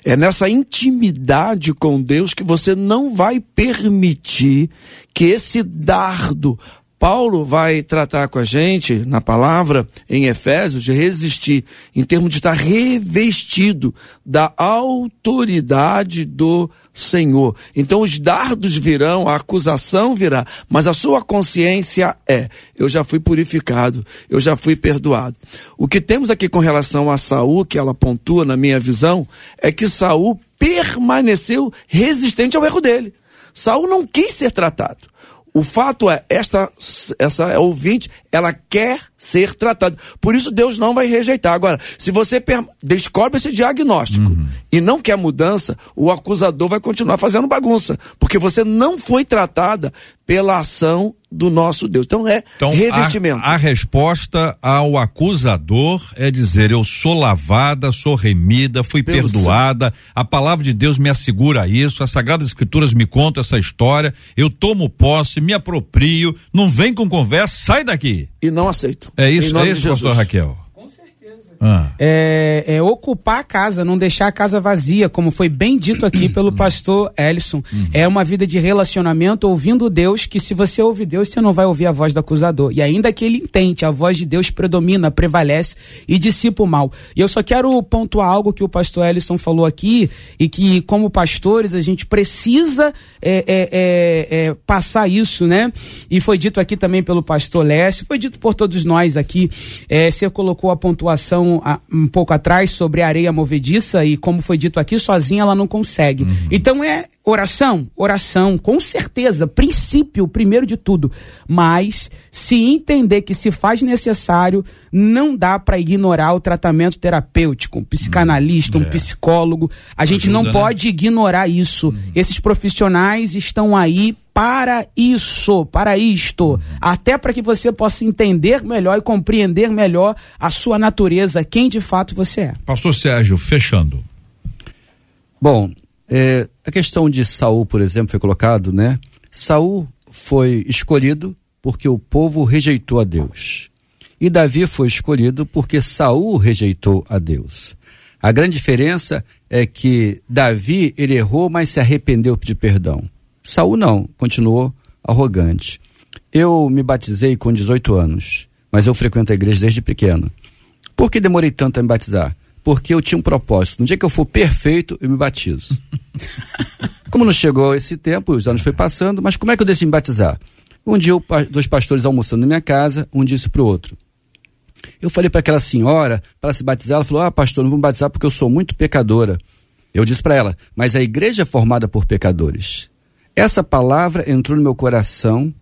É nessa intimidade com Deus que você não vai permitir que esse dardo Paulo vai tratar com a gente na palavra em Efésios de resistir, em termos de estar revestido da autoridade do Senhor. Então os dardos virão, a acusação virá, mas a sua consciência é: eu já fui purificado, eu já fui perdoado. O que temos aqui com relação a Saul, que ela pontua na minha visão, é que Saul permaneceu resistente ao erro dele. Saul não quis ser tratado. O fato é, esta, essa ouvinte, ela quer ser tratada. Por isso Deus não vai rejeitar. Agora, se você descobre esse diagnóstico uhum. e não quer mudança, o acusador vai continuar fazendo bagunça. Porque você não foi tratada pela ação do nosso Deus. Então é então, revestimento. A, a, resposta ao acusador é dizer: eu sou lavada, sou remida, fui Pelo perdoada. A palavra de Deus me assegura isso. As Sagradas Escrituras me contam essa história. Eu tomo posse, me aproprio. Não vem com conversa, sai daqui. E não aceito. É isso, é isso, pastor Raquel. Ah. É, é, ocupar a casa, não deixar a casa vazia, como foi bem dito aqui pelo uhum. pastor Ellison. Uhum. É uma vida de relacionamento ouvindo Deus, que se você ouve Deus, você não vai ouvir a voz do acusador. E ainda que ele entende, a voz de Deus predomina, prevalece e dissipa o mal. E eu só quero pontuar algo que o pastor Ellison falou aqui, e que, como pastores, a gente precisa é, é, é, é passar isso, né? E foi dito aqui também pelo pastor Lécio, foi dito por todos nós aqui. É, você colocou a pontuação um, um pouco atrás sobre a areia movediça e como foi dito aqui, sozinha ela não consegue. Uhum. Então é oração, oração, com certeza, princípio primeiro de tudo, mas se entender que se faz necessário, não dá para ignorar o tratamento terapêutico, um psicanalista, uhum. um é. psicólogo, a gente Ajuda, não né? pode ignorar isso. Uhum. Esses profissionais estão aí para isso, para isto, até para que você possa entender melhor e compreender melhor a sua natureza, quem de fato você é. Pastor Sérgio, fechando. Bom, é, a questão de Saul, por exemplo, foi colocado, né? Saul foi escolhido porque o povo rejeitou a Deus. E Davi foi escolhido porque Saul rejeitou a Deus. A grande diferença é que Davi ele errou, mas se arrependeu de perdão. Saul não, continuou arrogante. Eu me batizei com 18 anos, mas eu frequento a igreja desde pequeno. Por que demorei tanto a me batizar? Porque eu tinha um propósito. No dia que eu for perfeito, eu me batizo. como não chegou esse tempo, os anos foi passando, mas como é que eu decidi me batizar? Um dia, dois pastores almoçando na minha casa, um disse para o outro: eu falei para aquela senhora, para se batizar, ela falou: Ah, pastor, não vou me batizar porque eu sou muito pecadora. Eu disse para ela: Mas a igreja é formada por pecadores. Essa palavra entrou no meu coração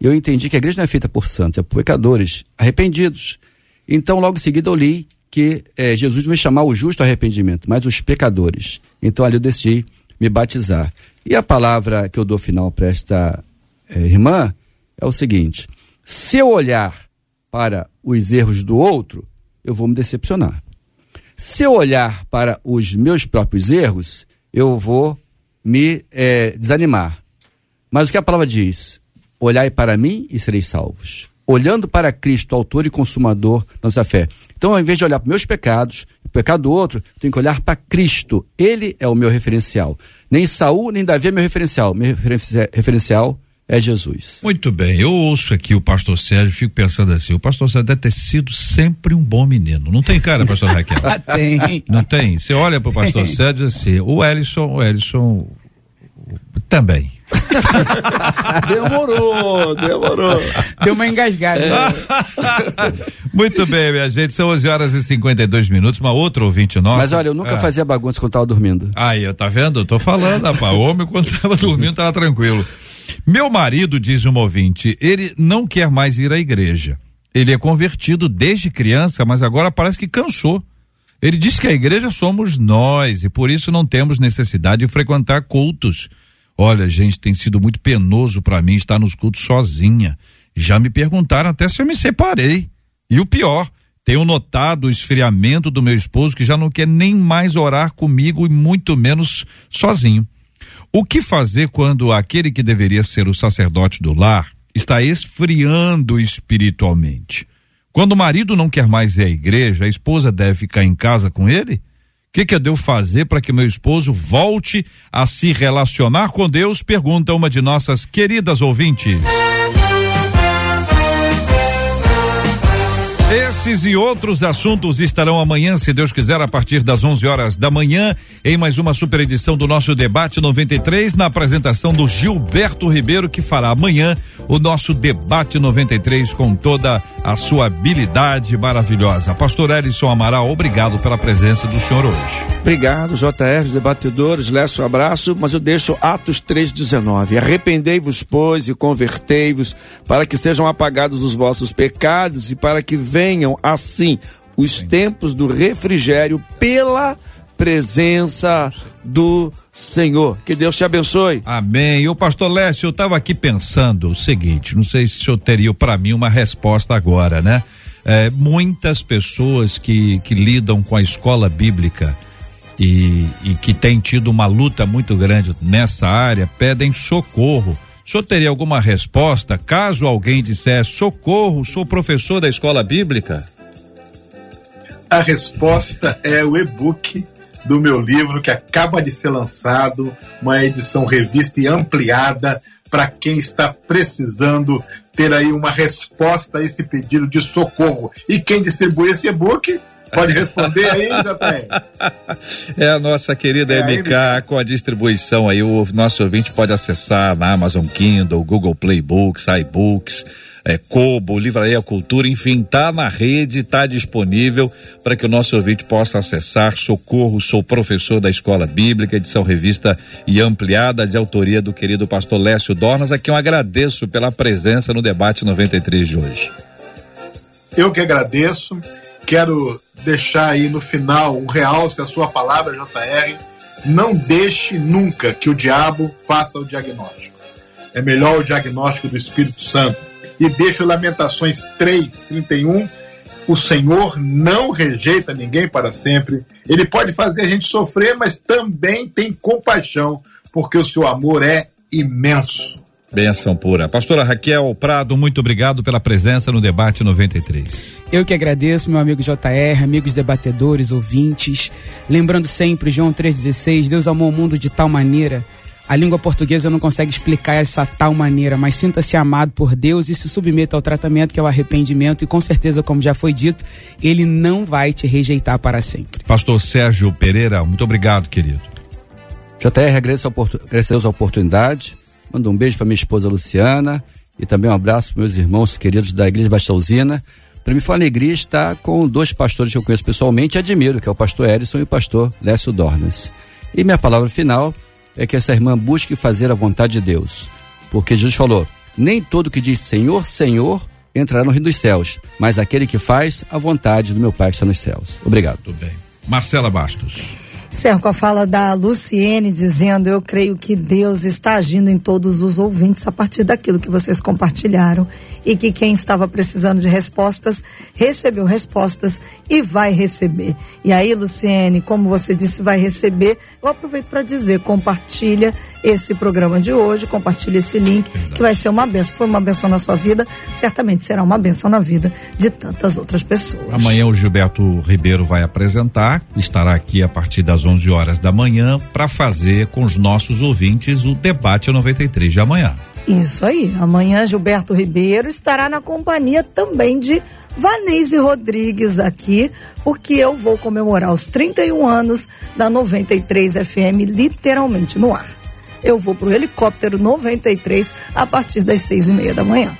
e eu entendi que a igreja não é feita por santos, é por pecadores arrependidos. Então, logo em seguida, eu li que é, Jesus vai chamar o justo arrependimento, mas os pecadores. Então, ali eu decidi me batizar. E a palavra que eu dou final para esta é, irmã é o seguinte: se eu olhar para os erros do outro, eu vou me decepcionar. Se eu olhar para os meus próprios erros, eu vou me é, desanimar. Mas o que a palavra diz? Olhai para mim e sereis salvos. Olhando para Cristo, autor e consumador da nossa fé. Então, ao invés de olhar para meus pecados, o pecado do outro, tenho que olhar para Cristo. Ele é o meu referencial. Nem Saul, nem Davi é meu referencial. Meu referencial é Jesus. Muito bem, eu ouço aqui o pastor Sérgio, fico pensando assim, o pastor Sérgio deve ter sido sempre um bom menino. Não tem cara, pastor Raquel? tem. Não tem? Você olha para o pastor Sérgio assim, o Ellison, o Ellison também. demorou, demorou. Deu uma engasgada. É. Muito bem, minha gente. São 11 horas e 52 minutos. Uma outra ouvinte nossa. Mas olha, eu nunca ah. fazia bagunça quando tava dormindo. Aí, eu tá vendo? Eu tô falando, rapaz. O homem quando tava dormindo tava tranquilo. Meu marido, diz um ouvinte, ele não quer mais ir à igreja. Ele é convertido desde criança, mas agora parece que cansou. Ele diz que a igreja somos nós e por isso não temos necessidade de frequentar cultos. Olha, gente, tem sido muito penoso para mim estar nos cultos sozinha. Já me perguntaram até se eu me separei. E o pior, tenho notado o esfriamento do meu esposo que já não quer nem mais orar comigo e muito menos sozinho. O que fazer quando aquele que deveria ser o sacerdote do lar está esfriando espiritualmente? Quando o marido não quer mais ir à igreja, a esposa deve ficar em casa com ele? O que, que eu devo fazer para que meu esposo volte a se relacionar com Deus? Pergunta uma de nossas queridas ouvintes. Esses e outros assuntos estarão amanhã, se Deus quiser, a partir das 11 horas da manhã, em mais uma super edição do nosso debate 93, na apresentação do Gilberto Ribeiro, que fará amanhã o nosso debate 93 com toda a sua habilidade maravilhosa. Pastor Elison Amaral, obrigado pela presença do senhor hoje. Obrigado, JR, os debatedores, Lécio, abraço, mas eu deixo Atos 3,19. Arrependei-vos, pois, e convertei-vos, para que sejam apagados os vossos pecados e para que venham assim os tempos do refrigério pela presença do Senhor. Que Deus te abençoe. Amém. E o pastor Lécio, eu estava aqui pensando o seguinte, não sei se o senhor teria para mim uma resposta agora, né? É, muitas pessoas que, que lidam com a escola bíblica e, e que têm tido uma luta muito grande nessa área pedem socorro. O senhor teria alguma resposta caso alguém dissesse socorro, sou professor da escola bíblica? A resposta é o e-book do meu livro que acaba de ser lançado, uma edição revista e ampliada para quem está precisando ter aí uma resposta a esse pedido de socorro. E quem distribui esse e-book Pode responder aí, É a nossa querida é MK com a distribuição aí. O nosso ouvinte pode acessar na Amazon Kindle, Google Play Books, iBooks é, Kobo, Livraria Cultura, enfim, tá na rede, tá disponível para que o nosso ouvinte possa acessar. Socorro, sou professor da Escola Bíblica, edição revista e ampliada de autoria do querido pastor Lécio Dornas, a quem eu agradeço pela presença no debate 93 de hoje. Eu que agradeço, quero deixar aí no final um realce da sua palavra, JR. Não deixe nunca que o diabo faça o diagnóstico. É melhor o diagnóstico do Espírito Santo e deixo Lamentações 3, 31. O Senhor não rejeita ninguém para sempre. Ele pode fazer a gente sofrer, mas também tem compaixão, porque o seu amor é imenso. Benção pura. Pastora Raquel Prado, muito obrigado pela presença no debate 93. Eu que agradeço, meu amigo JR, amigos debatedores, ouvintes. Lembrando sempre, João 3,16, Deus amou o mundo de tal maneira a língua portuguesa não consegue explicar essa tal maneira, mas sinta-se amado por Deus e se submeta ao tratamento que é o arrependimento e com certeza, como já foi dito, ele não vai te rejeitar para sempre. Pastor Sérgio Pereira, muito obrigado, querido. JR, agradeço a oportunidade. Manda um beijo para minha esposa Luciana e também um abraço para meus irmãos queridos da Igreja Baixalzina. Para mim foi uma alegria estar com dois pastores que eu conheço pessoalmente e admiro, que é o pastor Erison e o pastor Lécio Dornas. E minha palavra final é que essa irmã busque fazer a vontade de Deus. Porque Jesus falou: nem todo que diz Senhor, Senhor entrará no reino dos céus, mas aquele que faz a vontade do meu Pai que está nos céus. Obrigado. Tudo bem. Marcela Bastos. Certo, com a fala da Luciene dizendo: Eu creio que Deus está agindo em todos os ouvintes a partir daquilo que vocês compartilharam e que quem estava precisando de respostas recebeu respostas e vai receber. E aí, Luciene, como você disse, vai receber. Eu aproveito para dizer: compartilha esse programa de hoje, compartilhe esse link, que vai ser uma benção. Foi uma benção na sua vida, certamente será uma benção na vida de tantas outras pessoas. Amanhã o Gilberto Ribeiro vai apresentar, estará aqui a partir das 11 horas da manhã para fazer com os nossos ouvintes o debate 93 de amanhã. Isso aí. Amanhã Gilberto Ribeiro estará na companhia também de Vanese Rodrigues aqui, porque eu vou comemorar os 31 anos da 93 FM literalmente no ar eu vou pro helicóptero 93 a partir das seis e meia da manhã.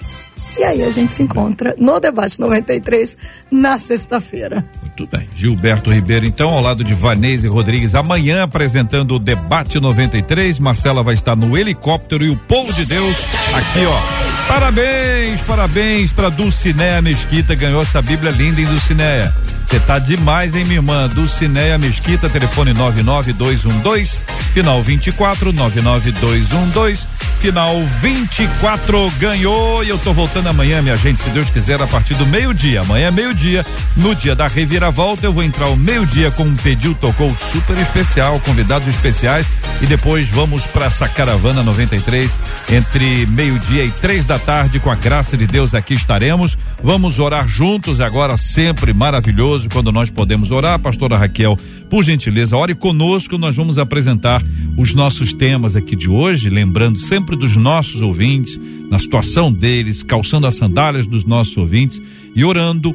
E aí a gente se encontra no debate 93 na sexta-feira. Muito bem. Gilberto Ribeiro, então, ao lado de Vanese Rodrigues, amanhã apresentando o debate 93. Marcela vai estar no helicóptero e o povo de Deus aqui, ó. Parabéns, parabéns para Dulcinéia Mesquita, ganhou essa Bíblia linda em Dulcinéia. Você tá demais, hein, minha irmã? Dulcinéia Mesquita, telefone 99212, final 24, 99212, final 24. Ganhou e eu tô voltando amanhã, minha gente, se Deus quiser, a partir do meio-dia. Amanhã é meio-dia, no dia da reviravolta, eu vou entrar o meio-dia com um pedido tocou super especial, convidados especiais e depois vamos para essa caravana 93 entre meio-dia e três da tarde, com a graça de Deus aqui estaremos. Vamos orar juntos agora, sempre maravilhoso maravilhoso quando nós podemos orar. Pastora Raquel, por gentileza, ore conosco. Nós vamos apresentar os nossos temas aqui de hoje, lembrando sempre dos nossos ouvintes, na situação deles, calçando as sandálias dos nossos ouvintes e orando,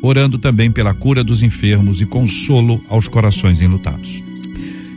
orando também pela cura dos enfermos e consolo aos corações enlutados.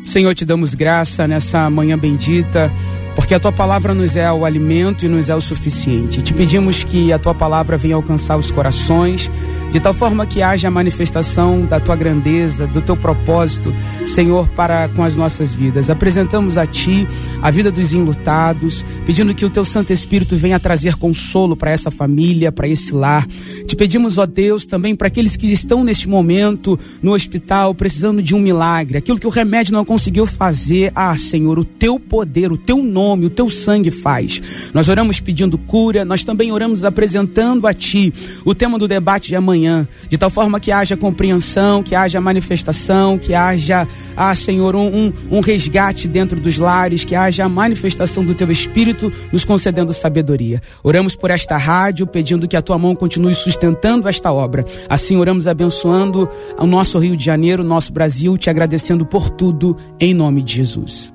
Senhor, te damos graça nessa manhã bendita porque a tua palavra nos é o alimento e nos é o suficiente. Te pedimos que a tua palavra venha alcançar os corações, de tal forma que haja a manifestação da tua grandeza, do teu propósito, Senhor, para com as nossas vidas. Apresentamos a ti a vida dos enlutados, pedindo que o teu Santo Espírito venha trazer consolo para essa família, para esse lar. Te pedimos, ó Deus, também para aqueles que estão neste momento no hospital, precisando de um milagre, aquilo que o remédio não conseguiu fazer. Ah, Senhor, o teu poder, o teu nome nome, o teu sangue faz. Nós oramos pedindo cura, nós também oramos apresentando a ti o tema do debate de amanhã, de tal forma que haja compreensão, que haja manifestação, que haja, ah, Senhor, um, um, um resgate dentro dos lares, que haja a manifestação do teu Espírito nos concedendo sabedoria. Oramos por esta rádio, pedindo que a tua mão continue sustentando esta obra. Assim oramos abençoando o nosso Rio de Janeiro, nosso Brasil, te agradecendo por tudo, em nome de Jesus.